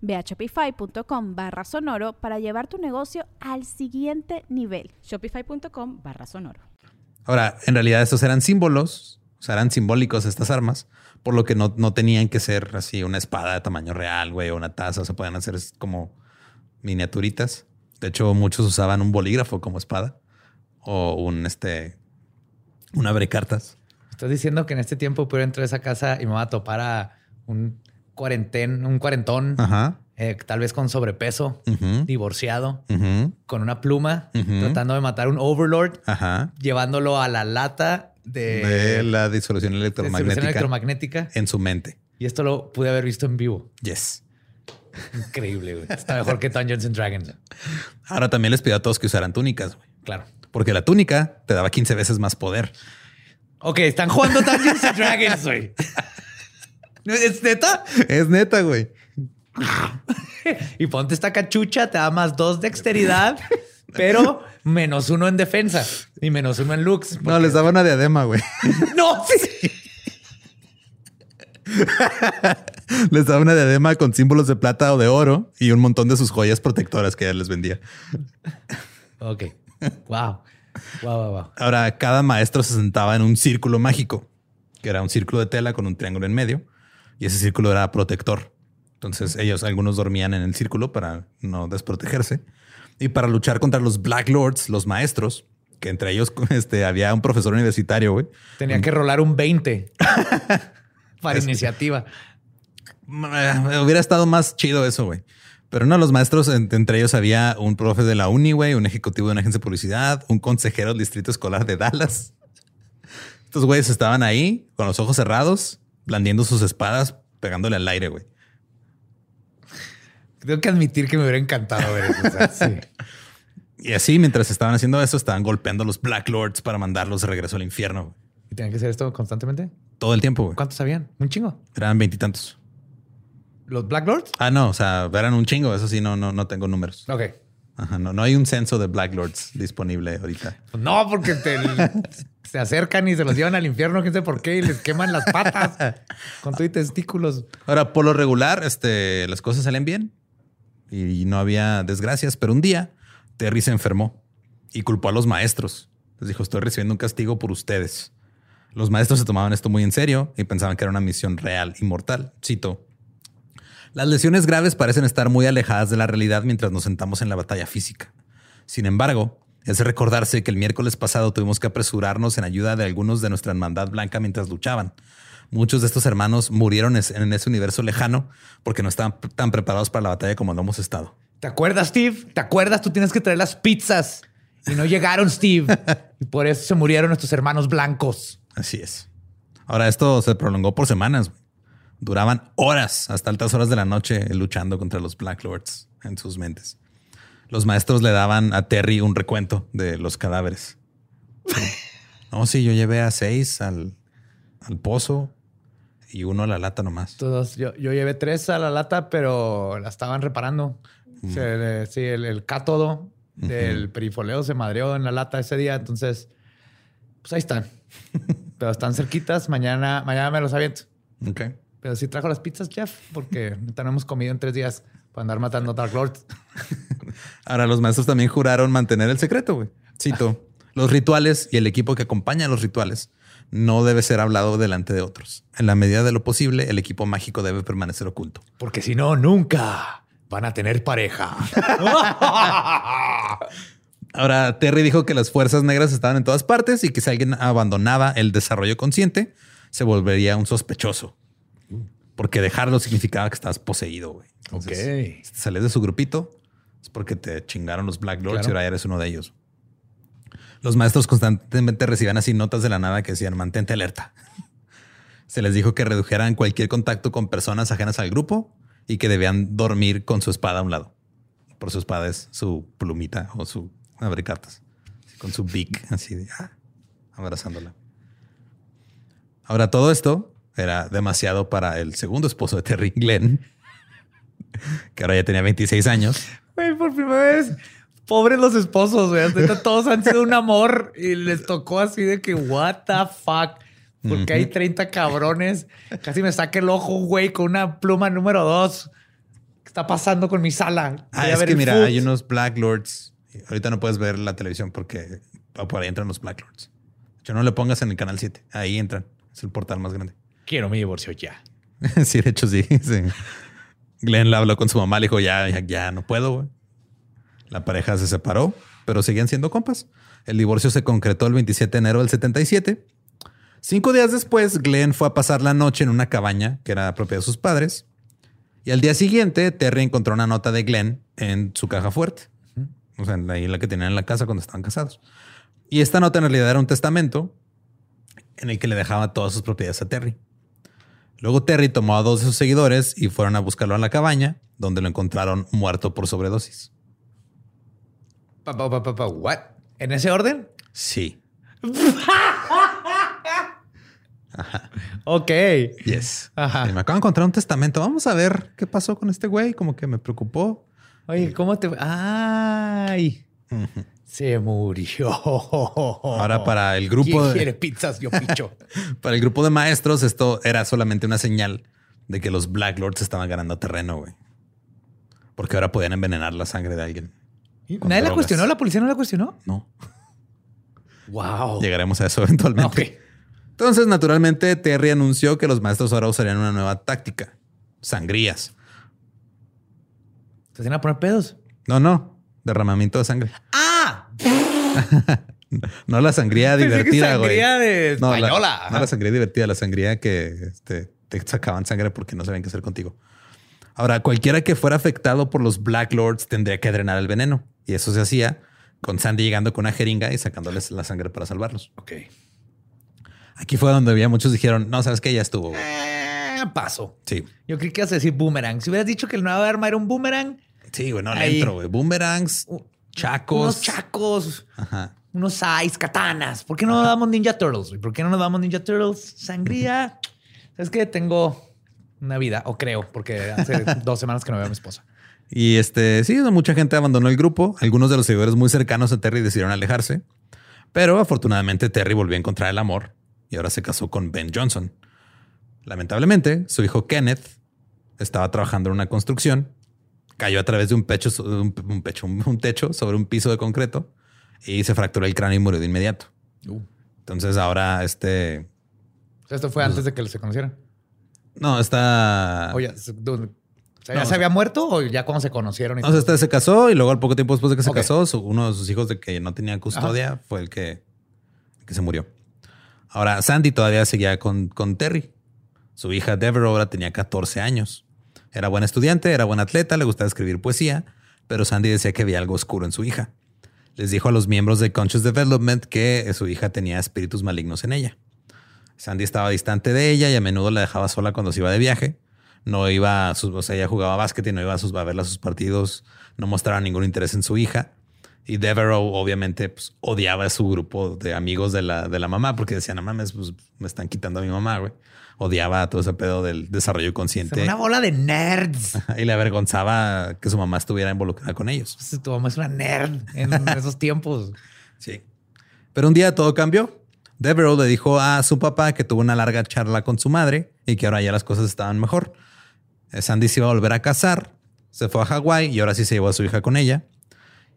Ve a shopify.com barra sonoro para llevar tu negocio al siguiente nivel. Shopify.com barra sonoro. Ahora, en realidad estos eran símbolos, o sea, eran simbólicos estas armas, por lo que no, tenían que ser así una espada de tamaño real, güey, o una taza, se pueden hacer como miniaturitas. De hecho, muchos usaban un bolígrafo como espada o un este un abre cartas. Estás diciendo que en este tiempo puedo entrar a esa casa y me va a topar a un cuarentén, un cuarentón, eh, tal vez con sobrepeso, divorciado, con una pluma, tratando de matar un overlord, llevándolo a la lata de, la disolución electromagnética, en su mente. Y esto lo pude haber visto en vivo. Yes. Increíble, güey. Está mejor que Dungeons and Dragons. Ahora también les pido a todos que usaran túnicas, güey. Claro. Porque la túnica te daba 15 veces más poder. Ok, están jugando Dungeons and Dragons, güey. <laughs> ¿Es neta? Es neta, güey. y ponte esta cachucha, te da más dos dexteridad, pero menos uno en defensa y menos uno en looks. No, les daba una diadema, güey. <laughs> no, sí. <laughs> les daba una diadema con símbolos de plata o de oro y un montón de sus joyas protectoras que ella les vendía. Ok. Wow. Wow, wow, wow. Ahora, cada maestro se sentaba en un círculo mágico que era un círculo de tela con un triángulo en medio, y ese círculo era protector. Entonces ellos, algunos dormían en el círculo para no desprotegerse. Y para luchar contra los Black Lords, los maestros, que entre ellos <laughs> este, había un profesor universitario, güey. Tenía que rolar un 20 <laughs> para iniciativa. Eh, hubiera estado más chido eso, güey. Pero no, los maestros, entre ellos había un profe de la uni, güey, un ejecutivo de una agencia de publicidad, un consejero del distrito escolar de Dallas. Estos güeyes estaban ahí con los ojos cerrados, blandiendo sus espadas, pegándole al aire, güey. Tengo que admitir que me hubiera encantado ver eso. <laughs> Y así, mientras estaban haciendo eso, estaban golpeando a los Black Lords para mandarlos de regreso al infierno. ¿Y tenían que hacer esto constantemente? Todo el tiempo, güey. ¿Cuántos habían? Un chingo. Eran veintitantos. ¿Los Black Lords? Ah, no, o sea, eran un chingo. Eso sí, no, no, no tengo números. Ok. Ajá, no, no hay un censo de Black Lords disponible ahorita. No, porque <laughs> se acercan y se los llevan al infierno, quién sé por qué, y les queman las patas <laughs> con tu testículos. Ahora, por lo regular, este, las cosas salen bien y no había desgracias, pero un día Terry se enfermó y culpó a los maestros. Les dijo, estoy recibiendo un castigo por ustedes. Los maestros se tomaban esto muy en serio y pensaban que era una misión real y mortal. Cito, las lesiones graves parecen estar muy alejadas de la realidad mientras nos sentamos en la batalla física. Sin embargo, es recordarse que el miércoles pasado tuvimos que apresurarnos en ayuda de algunos de nuestra hermandad blanca mientras luchaban. Muchos de estos hermanos murieron en ese universo lejano porque no estaban tan preparados para la batalla como lo hemos estado. ¿Te acuerdas, Steve? ¿Te acuerdas? Tú tienes que traer las pizzas y no llegaron, Steve. <laughs> y por eso se murieron nuestros hermanos blancos. Así es. Ahora, esto se prolongó por semanas. Duraban horas, hasta altas horas de la noche, luchando contra los Black Lords en sus mentes. Los maestros le daban a Terry un recuento de los cadáveres. <laughs> no, sí, yo llevé a seis al, al pozo y uno a la lata nomás. Todos, yo, yo llevé tres a la lata, pero la estaban reparando. Mm. sí, el, cátodo del perifoleo se madreó en la lata ese día, entonces, pues ahí están. <laughs> pero están cerquitas, mañana, mañana me los aviento. Ok. Pero sí trajo las pizzas, Jeff, porque no tenemos comido en tres días para andar matando a Dark Lords. <laughs> Ahora, los maestros también juraron mantener el secreto, güey. Cito, los rituales y el equipo que acompaña a los rituales no debe ser hablado delante de otros. En la medida de lo posible, el equipo mágico debe permanecer oculto. Porque si no, nunca van a tener pareja. <laughs> Ahora, Terry dijo que las fuerzas negras estaban en todas partes y que si alguien abandonaba el desarrollo consciente, se volvería un sospechoso porque dejarlo significaba que estabas poseído, güey. ok. Si te sales de su grupito, es porque te chingaron los Black Lords y ahora eres uno de ellos. Los maestros constantemente recibían así notas de la nada que decían mantente alerta. <laughs> Se les dijo que redujeran cualquier contacto con personas ajenas al grupo y que debían dormir con su espada a un lado. Por su espada es su plumita o su abre cartas. Con su beak, así de ah, abrazándola. Ahora, todo esto era demasiado para el segundo esposo de Terry, Glenn, <laughs> que ahora ya tenía 26 años. Güey, por primera vez, pobres los esposos, güey. Todos han sido un amor y les tocó así de que, what the fuck. Porque hay 30 cabrones. Casi me saca el ojo, güey, con una pluma número dos. ¿Qué está pasando con mi sala? Ah, es que mira, hay unos Black Lords. Ahorita no puedes ver la televisión porque por ahí entran los Black Lords. Yo no le pongas en el canal 7. Ahí entran. Es el portal más grande quiero mi divorcio ya. <laughs> sí, de hecho sí, Glenn le habló con su mamá, le dijo, ya, ya, no puedo. La pareja se separó, pero seguían siendo compas. El divorcio se concretó el 27 de enero del 77. Cinco días después, Glenn fue a pasar la noche en una cabaña que era propiedad de sus padres. Y al día siguiente, Terry encontró una nota de Glenn en su caja fuerte. O sea, ahí la que tenían en la casa cuando estaban casados. Y esta nota en realidad era un testamento en el que le dejaba todas sus propiedades a Terry. Luego Terry tomó a dos de sus seguidores y fueron a buscarlo a la cabaña, donde lo encontraron muerto por sobredosis. ¿What? ¿En ese orden? Sí. <laughs> Ok. Yes. me acabo de encontrar un testamento. Vamos a ver qué pasó con este güey. Como que me preocupó. Oye, ¿cómo te...? ¡Ay! Se murió. Ahora para el grupo ¿Quién quiere pizzas? Yo picho. <laughs> para el grupo de maestros esto era solamente una señal de que los Black Lords estaban ganando terreno, güey. Porque ahora podían envenenar la sangre de alguien. ¿Nadie la cuestionó? ¿La policía no la cuestionó? No. Wow. Llegaremos a eso eventualmente. Entonces, naturalmente, Terry anunció que los maestros ahora usarían una nueva táctica. Sangrías. ¿Se hacían a poner pedos? No, no. Derramamiento de sangre. ¡Ah! <laughs> No la sangría divertida, güey. sangría de No, la- española. no la sangría divertida, la sangría que este, te sacaban sangre porque no sabían qué hacer contigo. Ahora, cualquiera que fuera afectado por los Black Lords tendría que drenar el veneno. Y eso se hacía con Sandy llegando con una jeringa y sacándoles la sangre para salvarlos. Ok. Aquí fue donde había muchos dijeron, no, sabes que ya estuvo. güey". Eh, paso. Sí. Yo creí que ibas a decir boomerang. Si hubieras dicho que el nuevo arma era un boomerang, Sí, güey, no le Ahí. entro, güey. Boomerangs, chacos. unos chacos, Ajá. unos sais, katanas. ¿Por qué no nos damos Ninja Turtles? ¿Por qué no nos damos Ninja Turtles? Sangría. <laughs> Es que tengo una vida, o creo, porque hace <laughs> dos semanas que no veo a mi esposa. Y este, sí, mucha gente abandonó el grupo. Algunos de los seguidores muy cercanos a Terry decidieron alejarse. Pero afortunadamente Terry volvió a encontrar el amor y ahora se casó con Ben Johnson. Lamentablemente, su hijo Kenneth estaba trabajando en una construcción, cayó a través de un pecho, un, un pecho, un, techo sobre un piso de concreto y se fracturó el cráneo y murió de inmediato. Entonces ahora este, esto fue antes de que se conocieran. no, está... O ya, se- ¿dónde? O sea, ¿ya No, se había muerto o ya cuando se conocieron? y O sea, este se casó y luego al poco tiempo después de que se casó, su- uno de sus hijos de que no tenía custodia fue el que, el que se murió. Ahora, Sandy todavía seguía con, con Terry. Su hija Deborah ahora tenía 14 años. Era buena estudiante, era buena atleta, le gustaba escribir poesía, pero Sandy decía que había algo oscuro en su hija. Les dijo a los miembros de Conscious Development que su hija tenía espíritus malignos en ella. Sandy estaba distante de ella y a menudo la dejaba sola cuando se iba de viaje. No iba a sus, o sea, ella jugaba básquet y no iba a, sus, a verla a sus partidos, no mostraba ningún interés en su hija. Y Devereaux obviamente pues, odiaba a su grupo de amigos de la, de la mamá porque decían, no mames, pues me están quitando a mi mamá, güey. Odiaba todo ese pedo del desarrollo consciente una bola de nerds. y le avergonzaba que su mamá estuviera involucrada con ellos. Pues, Tu mamá es una nerd en <laughs> esos tiempos. Sí. Pero un día todo cambió. Devereaux le dijo a su papá que tuvo una larga charla con su madre y que ahora ya las cosas estaban mejor. Sandy se iba a volver a casar, se fue a Hawái y ahora sí se llevó a su hija con ella.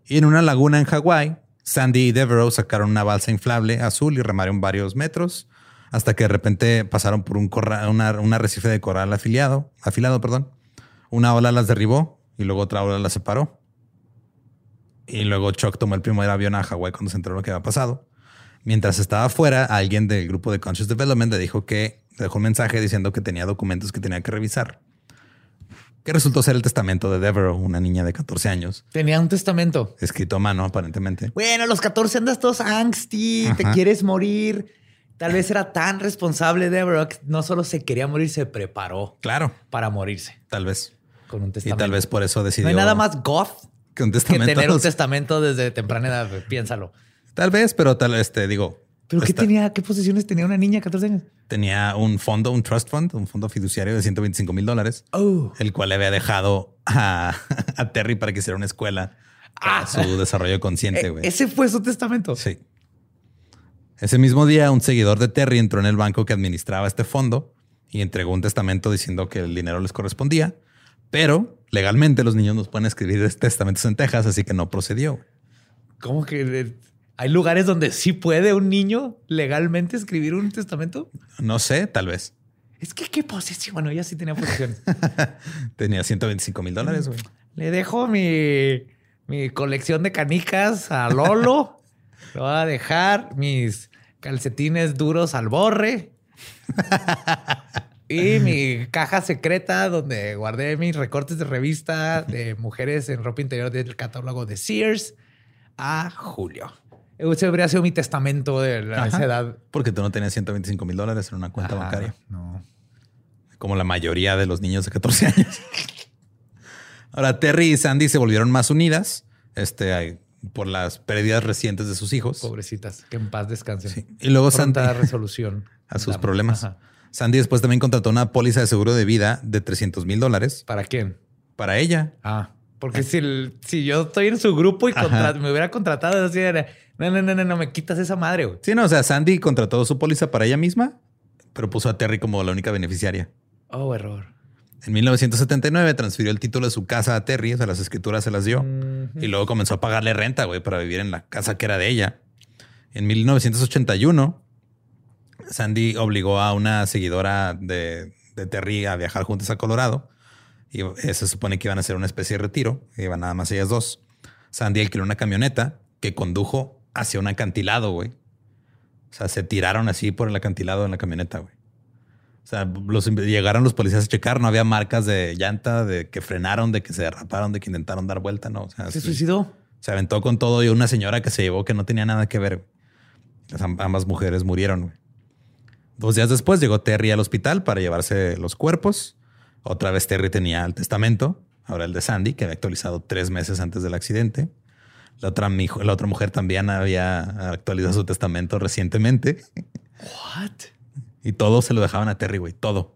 Y en una laguna en Hawái, Sandy y Devereaux sacaron una balsa inflable azul y remaron varios metros hasta que de repente pasaron por un, corra- una- un arrecife de coral afiliado, afilado. Perdón. Una ola las derribó y luego otra ola las separó. Y luego Chuck tomó el primer avión a Hawái cuando se enteró lo que había pasado. Mientras estaba afuera, alguien del grupo de Conscious Development le dijo que le dejó un mensaje diciendo que tenía documentos que tenía que revisar. Que resultó ser el testamento de Devereaux, una niña de 14 años, Tenía un testamento. escrito a mano aparentemente. Bueno, a los 14 andas todos angsty, te quieres morir. Tal vez era tan responsable Deborah que no solo se quería morir, se preparó Claro, para morirse tal vez. con un Y testamento. tal vez por eso no decidió hay nada más goth que un que testamento. tener un no testamento desde temprana edad. Piénsalo. Tal vez, pero tal vez te digo. ¿Pero qué tenía? ¿Qué posiciones tenía una niña de 14 años? Tenía un fondo, un trust fund, un fondo fiduciario de 125 mil dólares. Oh, el cual le había dejado a, <laughs> a Terry para que hiciera una escuela para su desarrollo consciente, eh, güey. ese fue su testamento. Sí. Ese mismo día, un seguidor de Terry entró en el banco que administraba este fondo y entregó un testamento diciendo que el dinero les correspondía, pero legalmente los niños nos pueden escribir testamentos en Texas, así que no procedió. ¿Cómo que hay lugares donde sí puede un niño legalmente escribir un testamento? No sé, tal vez. Es que qué posesión. Bueno, ella sí tenía posesión. <laughs> Tenía 125 mil dólares, güey. Le dejo mi, mi colección de canicas a Lolo. Le voy a dejar mis calcetines duros al borre. <laughs> y mi caja secreta donde guardé mis recortes de revista de mujeres en ropa interior del catálogo de Sears a Julio. Ese habría sido mi testamento de la, Ajá. esa edad. Porque tú no tenías 125 mil dólares en una cuenta Ajá, bancaria. No. como la mayoría de los niños de 14 años. <laughs> Ahora, Terry y Sandy se volvieron más unidas este, ay, por las pérdidas recientes de sus hijos. Pobrecitas, que en paz descansen. Sí. Y luego Sandy, Pronta resolución. <laughs> a sus problemas. Ajá. Sandy después también contrató una póliza de seguro de vida de 300 mil dólares ¿Para quién? para ella. Ah, porque si, el- si yo estoy en su grupo y contra- me hubiera contratado, así era, no, no, no, no, no, me quitas esa madre, güey. Sí, no, o sea, Sandy contrató su póliza para ella misma, pero puso a Terry como la única beneficiaria. Oh, error. En 1979 transfirió el título de su casa a Terry, o sea, las escrituras se las dio. Y luego comenzó a pagarle renta, güey, para vivir en la casa que era de ella. En 1981, Sandy obligó a una seguidora de, de Terry a viajar juntos a Colorado. Y se supone que iban a hacer una especie de retiro. Iban nada más ellas dos. Sandy alquiló una camioneta que condujo hacia un acantilado, güey. O sea, se tiraron así por el acantilado en la camioneta, güey. O sea, los, llegaron los policías a checar, no había marcas de llanta, de que frenaron, de que se derraparon, de que intentaron dar vuelta, no. O sea, ¿Se suicidó? Se aventó con todo y una señora que se llevó que no tenía nada que ver. Las ambas mujeres murieron. Güey. Dos días después llegó Terry al hospital para llevarse los cuerpos. Otra vez Terry tenía el testamento, ahora el de Sandy, que había actualizado tres meses antes del accidente. La otra, la otra mujer también había actualizado su testamento recientemente. What? Y todo se lo dejaban a Terry, güey. Todo.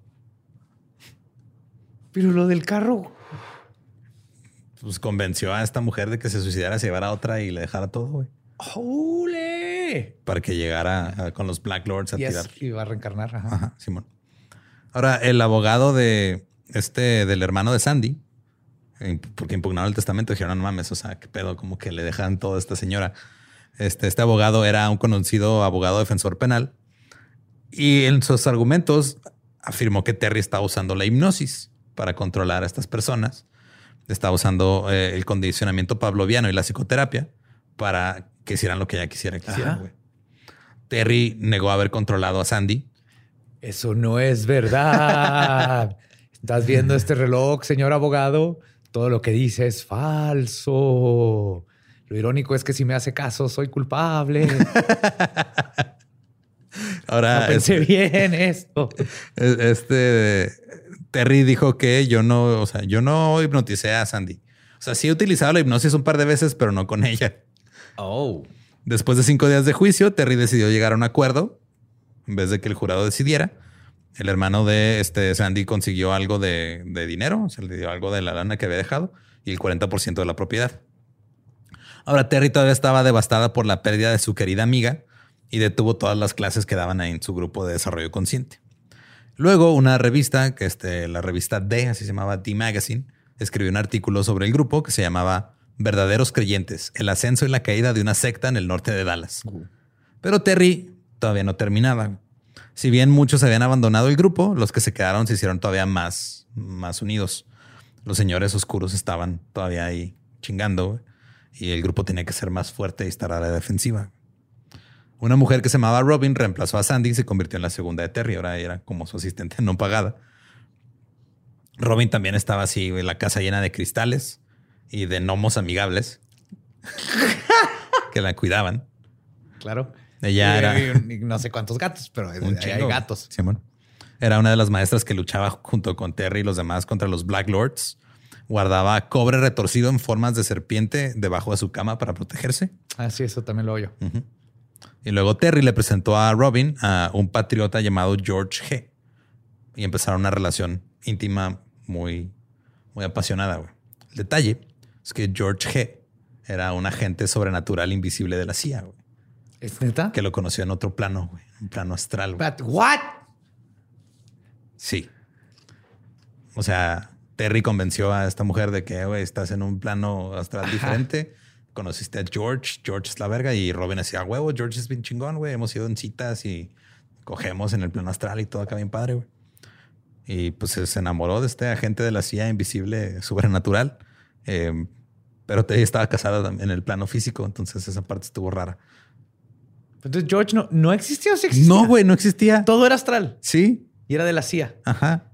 Pero lo del carro. Pues convenció a esta mujer de que se suicidara, se llevara a otra y le dejara todo, güey. ¡Ole! Para que llegara con los Black Lords a tirar. Y va a reencarnar. Ajá, Simón. Ahora, el abogado de este, del hermano de Sandy, porque impugnaron el testamento, dijeron, no mames, o sea, qué pedo, como que le dejan todo a esta señora. Este, este abogado era un conocido abogado defensor penal y en sus argumentos afirmó que Terry estaba usando la hipnosis para controlar a estas personas. Estaba usando eh, el condicionamiento pavloviano y la psicoterapia para que hicieran lo que ella quisiera que hicieran. Terry negó haber controlado a Sandy. Eso no es verdad. <laughs> ¿Estás viendo este reloj, señor abogado? Todo lo que dice es falso. Lo irónico es que si me hace caso, soy culpable. <laughs> Ahora. pensé bien esto. <laughs> Este Terry dijo que yo no, o sea, yo no hipnoticé a Sandy. O sea, sí he utilizado la hipnosis un par de veces, pero no con ella. Oh. Después de cinco días de juicio, Terry decidió llegar a un acuerdo en vez de que el jurado decidiera. El hermano de este Sandy consiguió algo de, de dinero, se le dio algo de la lana que había dejado y el 40% de la propiedad. Ahora Terry todavía estaba devastada por la pérdida de su querida amiga y detuvo todas las clases que daban en su grupo de desarrollo consciente. Luego, una revista, que este, la revista D, así se llamaba D Magazine, escribió un artículo sobre el grupo que se llamaba Verdaderos Creyentes, el ascenso y la caída de una secta en el norte de Dallas. Pero Terry todavía no terminaba. Si bien muchos habían abandonado el grupo, los que se quedaron se hicieron todavía más, más unidos. Los señores oscuros estaban todavía ahí chingando y el grupo tenía que ser más fuerte y estar a la defensiva. Una mujer que se llamaba Robin reemplazó a Sandy y se convirtió en la segunda de Terry. Ahora era como su asistente no pagada. Robin también estaba así en la casa llena de cristales y de gnomos amigables que la cuidaban. Claro. Ella era. no sé cuántos gatos, pero <laughs> hay gatos. Simón. Era una de las maestras que luchaba junto con Terry y los demás contra los Black Lords. Guardaba cobre retorcido en formas de serpiente debajo de su cama para protegerse. Ah, sí, eso también lo oyo. Y luego Terry le presentó a Robin a un patriota llamado George G. Y empezaron una relación íntima muy, muy apasionada. El detalle es que George G. era un agente sobrenatural invisible de la CIA. ¿Es neta? Que lo conoció en otro plano, un plano astral. what? Sí. O sea, Terry convenció a esta mujer de que estás en un plano astral diferente conociste a George, George es la verga y Robin decía, huevo, George es bien chingón, güey, hemos ido en citas y cogemos en el plano astral y todo acá bien padre, güey. Y pues se enamoró de este agente de la CIA invisible sobrenatural. Em, pero ella estaba casada en el plano físico, entonces esa parte estuvo rara. Entonces George no, no existía o sí existía. No, güey, no existía. Todo era astral. Sí. Y era de la CIA. Ajá.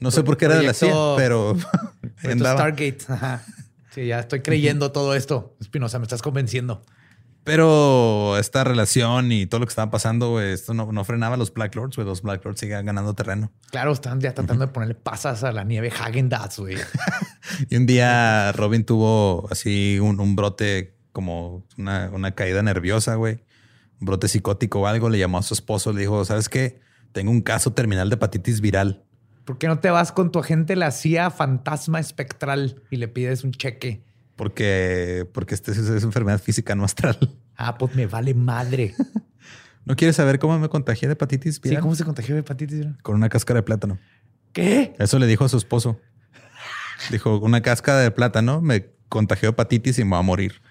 No sé por qué era de la CIA, pero... <laughs> <laughs> Stargate. Ajá. Sí, ya estoy creyendo todo esto. Espinosa, me estás convenciendo. Pero esta relación y todo lo que estaba pasando, esto no, frenaba a los Black Lords, güey. Los Black Lords siguen ganando terreno. Claro, están ya tratando de ponerle pasas a la nieve Hagen Dazs, güey. <laughs> y un día Robin tuvo así un, brote, como una, una, caída nerviosa, güey. Un brote psicótico o algo. Le llamó a su esposo, le dijo, ¿sabes qué? Tengo un caso terminal de hepatitis viral. ¿Por qué no te vas con tu agente la CIA fantasma espectral y le pides un cheque? Porque, porque este es, enfermedad física no astral. Ah, pues me vale madre. <laughs> ¿No quieres saber cómo me contagié de hepatitis viral? Sí, ¿cómo se contagió de hepatitis viral? Con una cáscara de plátano. ¿Qué? Eso le dijo a su esposo. Dijo, una cáscara de plátano me contagió hepatitis y me va a morir.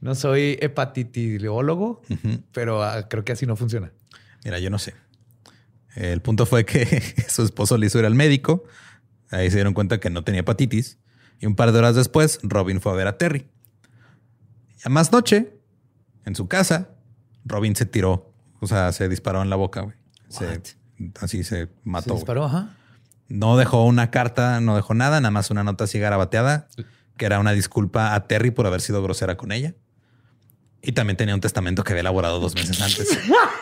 No soy hepatitiólogo, pero ah, creo que así no funciona. Mira, yo no sé. El punto fue que <laughs> su esposo le hizo ir al médico. Ahí se dieron cuenta que no tenía hepatitis. Y un par de horas después, Robin fue a ver a Terry. Y a más noche, en su casa, Robin se tiró. O sea, se disparó en la boca, güey. Se- así se mató. Se disparó, ajá. No dejó una carta, no dejó nada, nada más una nota así garabateada, que era una disculpa a Terry por haber sido grosera con ella. Y también tenía un testamento que había elaborado dos meses antes,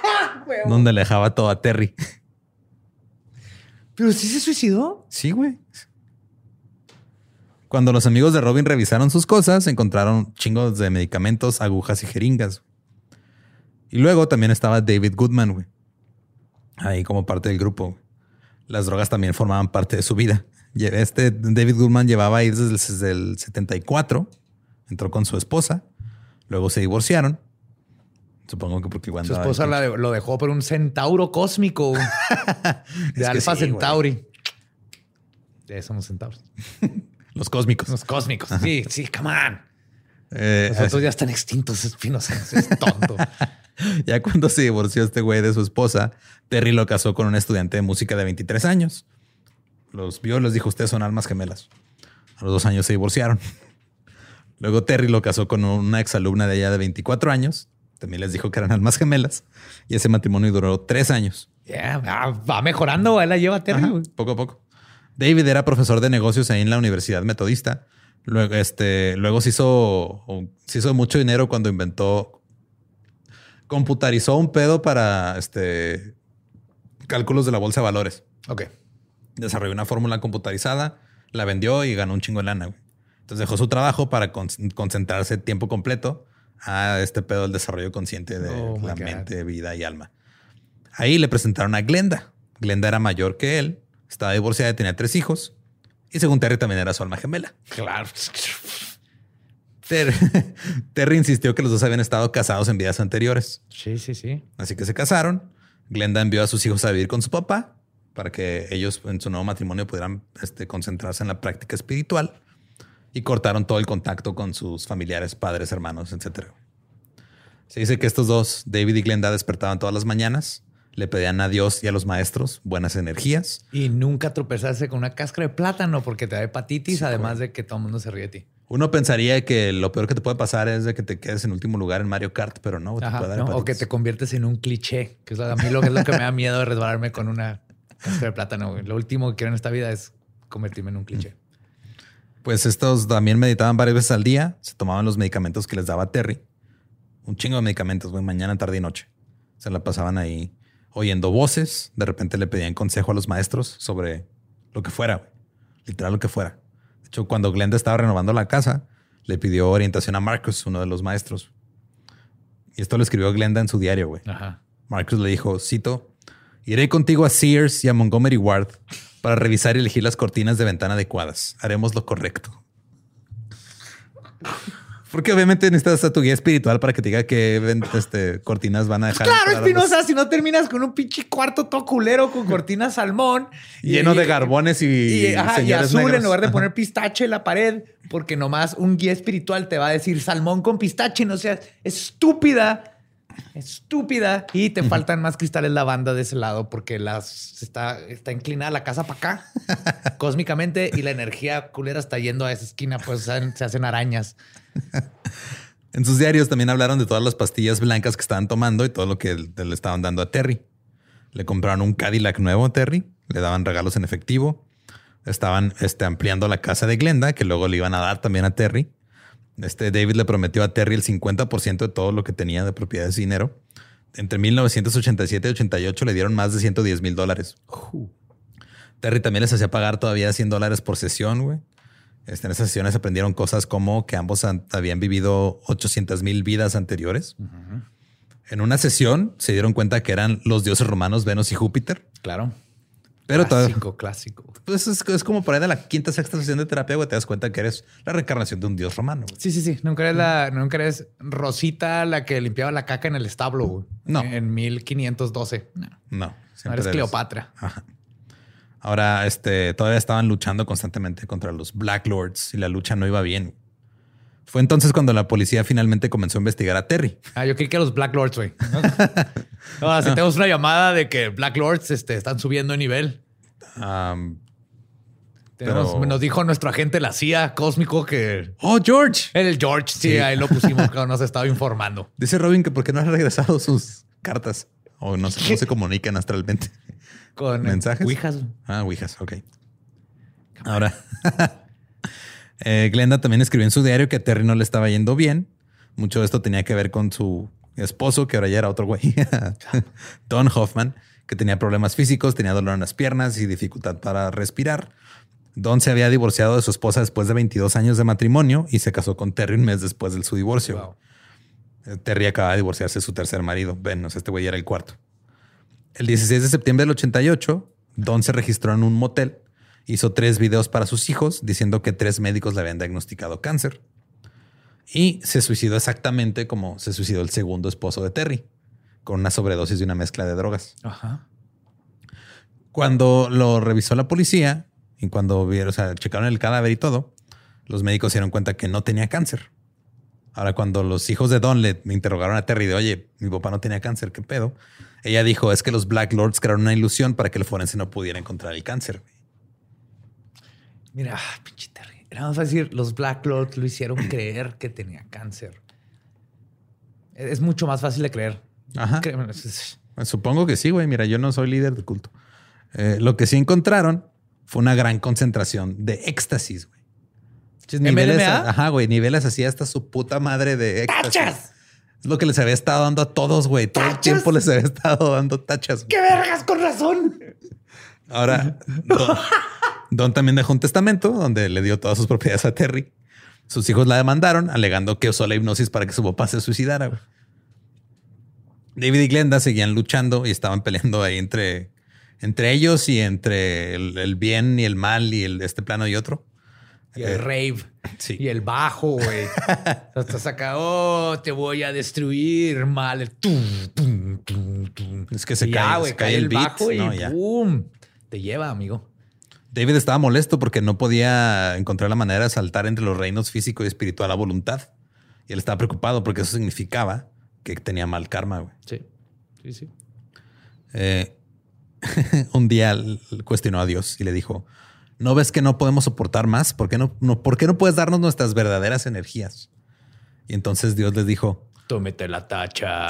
<laughs> donde le dejaba todo a Terry. Pero sí se suicidó. Sí, güey. Cuando los amigos de Robin revisaron sus cosas, encontraron chingos de medicamentos, agujas y jeringas. Y luego también estaba David Goodman, güey. Ahí como parte del grupo. Las drogas también formaban parte de su vida. Este David Goodman llevaba ahí desde el 74. Entró con su esposa. Luego se divorciaron. Supongo que porque igual Su esposa lo dejó por un centauro cósmico. <laughs> de Alfa sí. Centauri. Ya somos centauros. <laughs> Los cósmicos. Los cósmicos. Sí, sí, come on. Eh, Los otros ya están extintos. Es finos. Es tonto. <laughs> Ya cuando se divorció este güey de su esposa, Terry lo casó con un estudiante de música de 23 años. Los vio, les dijo, ustedes son almas gemelas. A los dos años se divorciaron. Luego Terry lo casó con una exalumna de ella de 24 años. También les dijo que eran almas gemelas. Y ese matrimonio duró tres años. Ya, va, mejorando. güey. La lleva güey. poco a poco. David era profesor de negocios ahí en la Universidad Metodista. Luego, este, luego se hizo, se hizo mucho dinero cuando inventó, computarizó un pedo para este, cálculos de la bolsa de valores. Ok. Desarrolló una fórmula computarizada, la vendió y ganó un chingo de lana. Entonces dejó su trabajo para con- concentrarse tiempo completo a este pedo del desarrollo consciente de Oh, la mente, vida y alma. Ahí le presentaron a Glenda. Glenda era mayor que él, estaba divorciada y tenía tres hijos. Y según Terry también era su alma gemela. Claro. Ter- <laughs> Terry insistió que los dos habían estado casados en vidas anteriores. Sí, sí, sí. Así que se casaron. Glenda envió a sus hijos a vivir con su papá para que ellos en su nuevo matrimonio pudieran este, concentrarse en la práctica espiritual y cortaron todo el contacto con sus familiares, padres, hermanos, etc. Se dice que estos dos, David y Glenda, despertaban todas las mañanas, le pedían a Dios y a los maestros buenas energías. Y nunca tropezarse con una cáscara de plátano porque te da hepatitis, Sí, además de que todo el mundo se ríe de ti. Uno pensaría que lo peor que te puede pasar es de que te quedes en último lugar en Mario Kart, pero no, te puede dar ¿no? O que te conviertes en un cliché, que es a mí lo que es lo que me da miedo de resbalarme con una cáscara de plátano. Lo último que quiero en esta vida es convertirme en un cliché. Pues estos también meditaban varias veces al día, se tomaban los medicamentos que les daba Terry. Un chingo de medicamentos, güey, mañana, tarde y noche. Se la pasaban ahí oyendo voces, de repente le pedían consejo a los maestros sobre lo que fuera, güey. literal lo que fuera. De hecho, cuando Glenda estaba renovando la casa, le pidió orientación a Marcus, uno de los maestros. Y esto lo escribió Glenda en su diario, güey. Ajá. Marcus le dijo, cito, iré contigo a Sears y a Montgomery Ward para revisar y elegir las cortinas de ventana adecuadas. Haremos lo correcto. Porque obviamente necesitas a tu guía espiritual para que te diga qué este, cortinas van a dejar. Claro, los- Espinosa, si no terminas con un pinche cuarto todo culero con cortina salmón. Lleno de garbones y, Y, ajá, y señores azul negros. en lugar de poner pistache en la pared, porque nomás un guía espiritual te va a decir salmón con pistache, no seas estúpida, estúpida. Y te faltan más cristales la banda de ese lado porque las está, está inclinada la casa para acá <laughs> cósmicamente y la energía culera está yendo a esa esquina, pues se hacen- arañas. En sus diarios también hablaron de todas las pastillas blancas que estaban tomando y todo lo que le le estaban dando a Terry. Le compraron un Cadillac nuevo a Terry, le daban regalos en efectivo. Estaban este, ampliando la casa de Glenda, que luego le iban a dar también a Terry. Este David le prometió a Terry el 50% de todo lo que tenía de propiedades y dinero. Entre 1987 y 88 le dieron más de 110 mil dólares. Terry también les hacía pagar todavía 100 dólares por sesión, güey. Este, en esas sesiones aprendieron cosas como que ambos han- habían vivido 800 mil vidas anteriores. En una sesión se dieron cuenta que eran los dioses romanos Venus y Júpiter. Claro. Pero clásico, clásico. pues es, es como por ahí de la quinta, sexta sesión de terapia, güey, te das cuenta que eres la reencarnación de un dios romano. güey. Sí, sí, sí. Nunca eres la, nunca eres Rosita la que limpiaba la caca en el establo. güey. No. En 1512. No. No, eres eres- Cleopatra. Ahora, este, todavía estaban luchando constantemente contra los Black Lords y la lucha no iba bien. Fue entonces cuando la policía finalmente comenzó a investigar a Terry. Ah, yo creí que los Black Lords, güey. Ahora, <laughs> si tenemos una llamada de que Black Lords este, están subiendo de nivel. Um, Tenemos- Pero- Nos dijo nuestro agente, la CIA cósmico, que oh, George. el George, sí, Sí. ahí lo pusimos, <laughs> que nos estaba informando. Dice Robin que por qué no ha regresado sus cartas. O no sé cómo se <laughs> comunican astralmente. Con ¿Mensajes? Ouijas. Ah, Ouijas, ok. Ahora, eh, Glenda también escribió en su diario que a Terry no le estaba yendo bien. Mucho de esto tenía que ver con su esposo, que ahora ya era otro güey, <laughs> Don Hoffman, que tenía problemas físicos, tenía dolor en las piernas y dificultad para respirar. Don se había divorciado de su esposa después de 22 años de matrimonio y se casó con Terry un mes después de su divorcio. Wow. Eh, Terry acaba de divorciarse de su tercer marido. O sea, este güey era el cuarto. El 16 de septiembre del 88, Don se registró en un motel. Hizo tres videos para sus hijos diciendo que tres médicos le habían diagnosticado cáncer. Y se suicidó exactamente como se suicidó el segundo esposo de Terry, con una sobredosis de una mezcla de drogas. Ajá. Cuando lo revisó la policía y cuando vieron, o sea, checaron el cadáver y todo, los médicos se dieron cuenta que no tenía cáncer. Ahora, cuando los hijos de Don le interrogaron a Terry de, oye, mi papá no tenía cáncer, ¿qué pedo? Ella dijo, es que los Black Lords crearon una ilusión para que el forense no pudiera encontrar el cáncer. Mira, ah, pinche Terry. Era más decir, los Black Lords lo hicieron <clears throat> creer que tenía cáncer. Es es mucho más fácil de creer. Ajá. Es- Pues Supongo que sí, güey. Mira, yo no soy líder de culto. Eh, lo que sí encontraron fue una gran concentración de éxtasis, güey. Niveles, ajá, güey. Niveles así hasta su puta madre de éxtasis. ¡Tachas! Es lo que les había estado dando a todos, güey. Todo el tiempo les había estado dando tachas. güey. ¡Qué vergas con razón! Ahora, <laughs> Don, Don también dejó un testamento donde le dio todas sus propiedades a Terry. Sus hijos la demandaron, alegando que usó la hipnosis para que su papá se suicidara. David y Glenda seguían luchando y estaban peleando ahí entre, entre ellos y entre el, el bien y el mal y el, este plano y otro. Y el rave. sí. Y el bajo, güey. Estás acá, oh, te voy a destruir, mal. El tum, tum, tum, tum. Es que se Y cae- ya, se güey, cae cae el el beat, bajo y ¿no? Ya. ¡pum! Te lleva, amigo. David estaba molesto porque no podía encontrar la manera de saltar entre los reinos físico y espiritual a voluntad. Y él estaba preocupado porque eso significaba que tenía mal karma. güey. Sí. Sí, sí. Eh, <laughs> un día cuestionó a Dios y le dijo, ¿no ves que no podemos soportar más? ¿Por qué no, no, ¿por qué no puedes darnos nuestras verdaderas energías? Y entonces Dios les dijo, Tómete la tacha.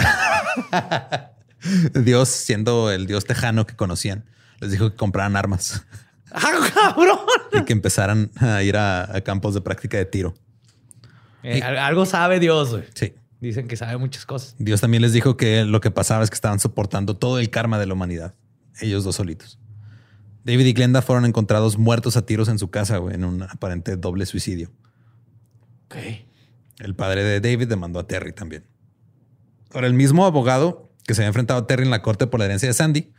<laughs> Dios siendo el Dios tejano que conocían, les dijo que compraran armas <laughs> ¡Ah, cabrón! y que empezaran a ir a, a campos de práctica de tiro. Eh, al- algo sabe Dios, güey. Sí. Dicen que sabe muchas cosas. Dios también les dijo que lo que pasaba es que estaban soportando todo el karma de la humanidad, ellos dos solitos. David y Glenda fueron encontrados muertos a tiros en su casa, güey, en un aparente doble suicidio. Ok. El padre de David demandó a Terry también. Ahora, el mismo abogado que se había enfrentado a Terry en la corte por la herencia de Sandy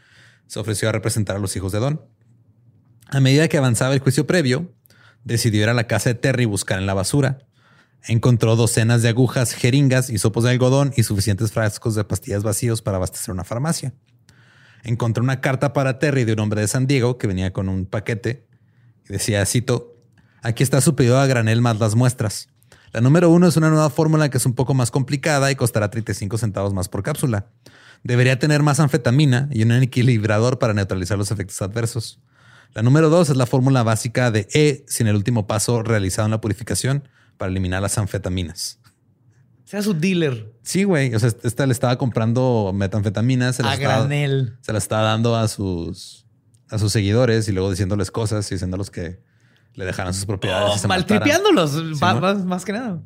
se ofreció a representar a los hijos de Don. A medida que avanzaba el juicio previo, decidió ir a la casa de Terry y buscar en la basura. Encontró docenas de agujas, jeringas, hisopos de algodón y suficientes frascos de pastillas vacíos para abastecer una farmacia. Encontró una carta para Terry de un hombre de San Diego que venía con un paquete y decía, cito, aquí está su pedido a granel más las muestras. La número uno es una nueva fórmula que es un poco más complicada y costará 35 centavos más por cápsula. Debería tener más anfetamina y un equilibrador para neutralizar los efectos adversos. La número dos es la fórmula básica de E sin el último paso realizado en la purificación para eliminar las anfetaminas. Sea su dealer. Sí, güey. O sea, esta le estaba comprando metanfetaminas. Se las A estaba- granel. se la estaba dando a sus, a sus seguidores y luego diciéndoles cosas y diciéndolos que le dejaran sus propiedades. y Oh, se maltripeándolos, más, más que nada.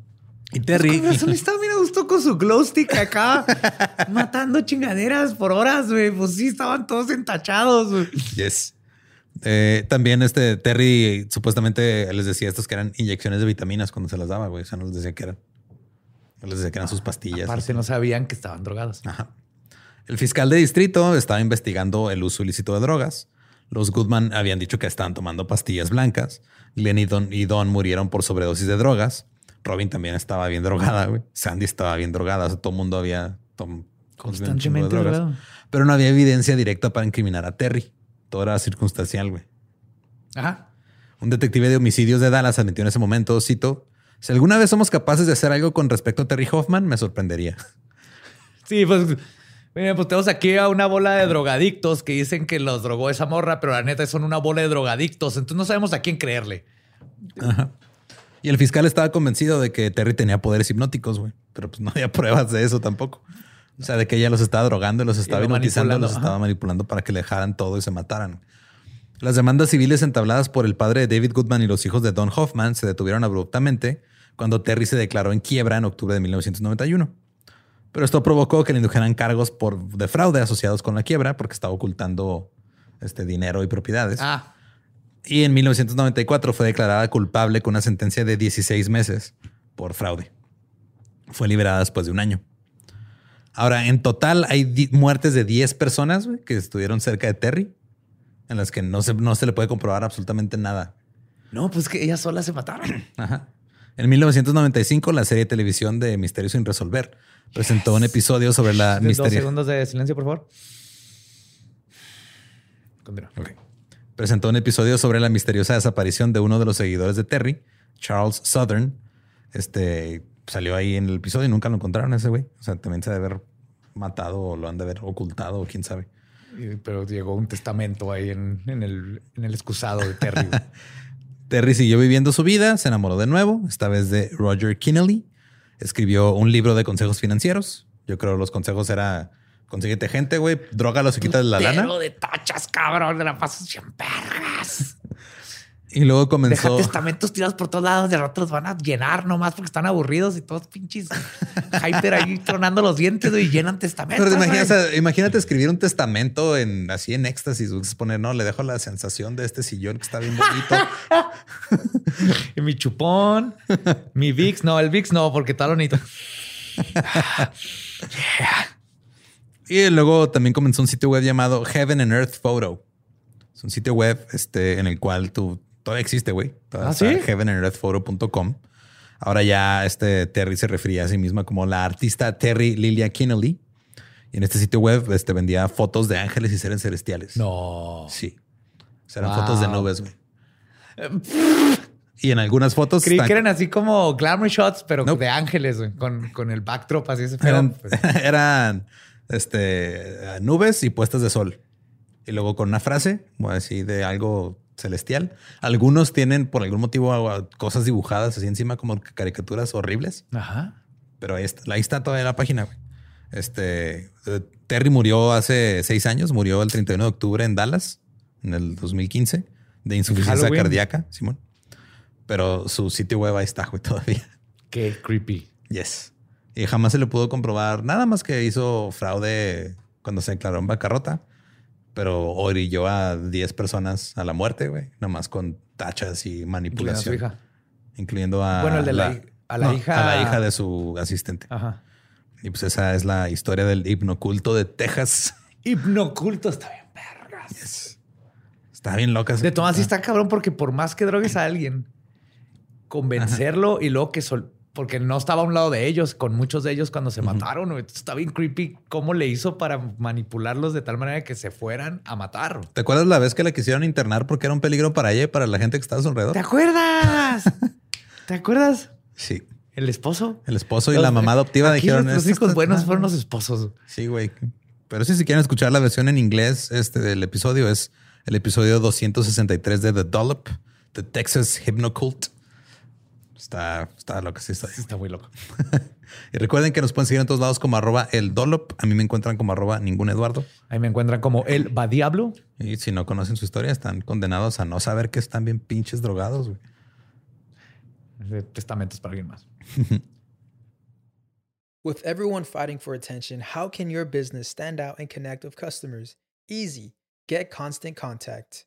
Y Terry. Con razón estaba bien a gusto con su glow stick acá, <laughs> matando chingaderas por horas, güey. Pues sí, estaban todos entachados, güey. Yes. Eh, también este Terry supuestamente les decía estos que eran inyecciones de vitaminas cuando se las daba, güey. O sea, no les decía que eran. No les decía que eran sus pastillas. Aparte no sabían que estaban drogados. Ajá. El fiscal de distrito estaba investigando el uso ilícito de drogas. Los Goodman habían dicho que estaban tomando pastillas blancas. Glenn y Don, y Don murieron por sobredosis de drogas. Robin también estaba bien drogada, güey. Sandy estaba bien drogada. O sea, todo el mundo había de Constantemente drogas. drogado. Pero no había evidencia directa para incriminar a Terry. Era circunstancial, güey. Ajá. Un detective de homicidios de Dallas admitió en ese momento, cito, Si alguna vez somos capaces de hacer algo con respecto a Terry Hoffman, me sorprendería. <laughs> Sí, pues, mira, pues tenemos aquí a una bola de drogadictos que dicen que los drogó esa morra, pero la neta son una bola de drogadictos. Entonces no sabemos a quién creerle. Y el fiscal estaba convencido de que Terry tenía poderes hipnóticos, güey. Pero pues no había <laughs> pruebas de eso tampoco. O sea, de que ella los estaba drogando, los estaba hipnotizando, los ajá. estaba manipulando para que le dejaran todo y se mataran. Las demandas civiles entabladas por el padre de David Goodman y los hijos de Don Hoffman se detuvieron abruptamente cuando Terry se declaró en quiebra en octubre de 1991. Pero esto provocó que le indujeran cargos por de fraude asociados con la quiebra porque estaba ocultando este dinero y propiedades. Ah, Y en 1994 fue declarada culpable con una sentencia de 16 meses por fraude. Fue liberada después de un año. Ahora, en total hay muertes de 10 personas que estuvieron cerca de Terry, en las que no se, no se le puede comprobar absolutamente nada. no, pues que ellas solas se mataron. <clears throat> Ajá. En 1995, la serie de televisión de Misterio sin resolver presentó un episodio sobre la Dos misterio. segundos de silencio, por favor. Continúa. Ok. Presentó un episodio sobre la misteriosa desaparición de uno de los seguidores de Terry, Charles Southern. Este salió ahí en el episodio y nunca lo encontraron a ese güey. O sea, también se debe haber matado o lo han de haber ocultado o quién sabe. Pero llegó un testamento ahí en, en el, en el excusado de Terry. <laughs> Terry siguió viviendo su vida, se enamoró de nuevo, esta vez de Roger Kinnelly. Escribió un libro de consejos financieros. Yo creo los consejos era consíguete gente, güey, drógalos y quítale la lana. De tachas, cabrón. De la pasas bien vergas. <laughs> Y luego Deja comenzó. testamentos tirados por todos lados. De rato los van a llenar nomás porque están aburridos y todos pinches hyper ahí <laughs> tronando los dientes y llenan testamentos. Pero o sea, imagínate escribir un testamento en así en éxtasis. Poner, no, le dejo la sensación de este sillón que está bien bonito. <laughs> Y mi chupón, mi VIX. No, el VIX no, porque está bonito. <laughs> y luego también comenzó un sitio web llamado Heaven and Earth Photo. Es un sitio web este, en el cual tú todavía existe, güey. ¿Ah, sí? heavenandearthphoto.com. Ahora ya este Terry se refería a sí misma como la artista Terry Lilia Kinnelly. Y en este sitio web este, vendía fotos de ángeles y seres celestiales. No. Sí. O sea, eran Wow. fotos de nubes, güey. Y en algunas fotos Creí están- que eran así como glamour shots, pero de ángeles, güey, con, con el backdrop así ese pedo. eran, Pues, <laughs> eran este, nubes y puestas de sol. Y luego con una frase, voy a decir, de algo celestial. Algunos tienen por algún motivo cosas dibujadas así encima como caricaturas horribles. Ajá. Pero ahí está, ahí está todavía la página. güey. Este eh, Terry murió hace seis años, murió el 31 de octubre en Dallas, en el 2015, de insuficiencia Halloween. cardíaca, Simón. Pero su sitio web ahí está, güey, todavía. Qué creepy. Yes. Y jamás se le pudo comprobar nada más que hizo fraude cuando se declaró en bancarrota, pero orilló a 10 personas a la muerte, güey, nomás con tachas y Incluyendo a su manipulación, hija. incluyendo a Bueno, el de la a la hija- a la hija de su asistente. Ajá. Y pues esa es la historia del hipnoculto de Texas. <laughs> Hipnoculto está bien, vergas. Está bien loca. De todas, sí está cabrón porque por más que drogues a alguien, convencerlo y luego que sol porque no estaba a un lado de ellos, con muchos de ellos cuando se mataron. Está bien creepy cómo le hizo para manipularlos de tal manera que se fueran a matar. ¿Te acuerdas la vez que la quisieron internar porque era un peligro para ella y para la gente que estaba a su alrededor? ¿Te acuerdas? <laughs> ¿Te acuerdas? Sí. El esposo. El esposo y la mamá adoptiva Aquí dijeron... Los, los "Esto hijos buenos fueron los esposos. Sí, güey. Pero sí, si quieren escuchar la versión en inglés este del episodio, es el episodio 263 de The Dollop, The Texas Hypnocult. Está, está loco, sí está. Sí, está muy loco. <laughs> Y recuerden que nos pueden seguir en todos lados como arroba el Dollop. A mí me encuentran como arroba ningún Eduardo. Ahí me encuentran como el va diablo. Y si no conocen su historia, están condenados a no saber que están bien pinches drogados. güey. Testamentos para alguien más. <laughs> With everyone fighting for attention, how can your business stand out and connect with customers? Easy. Get Constant Contact.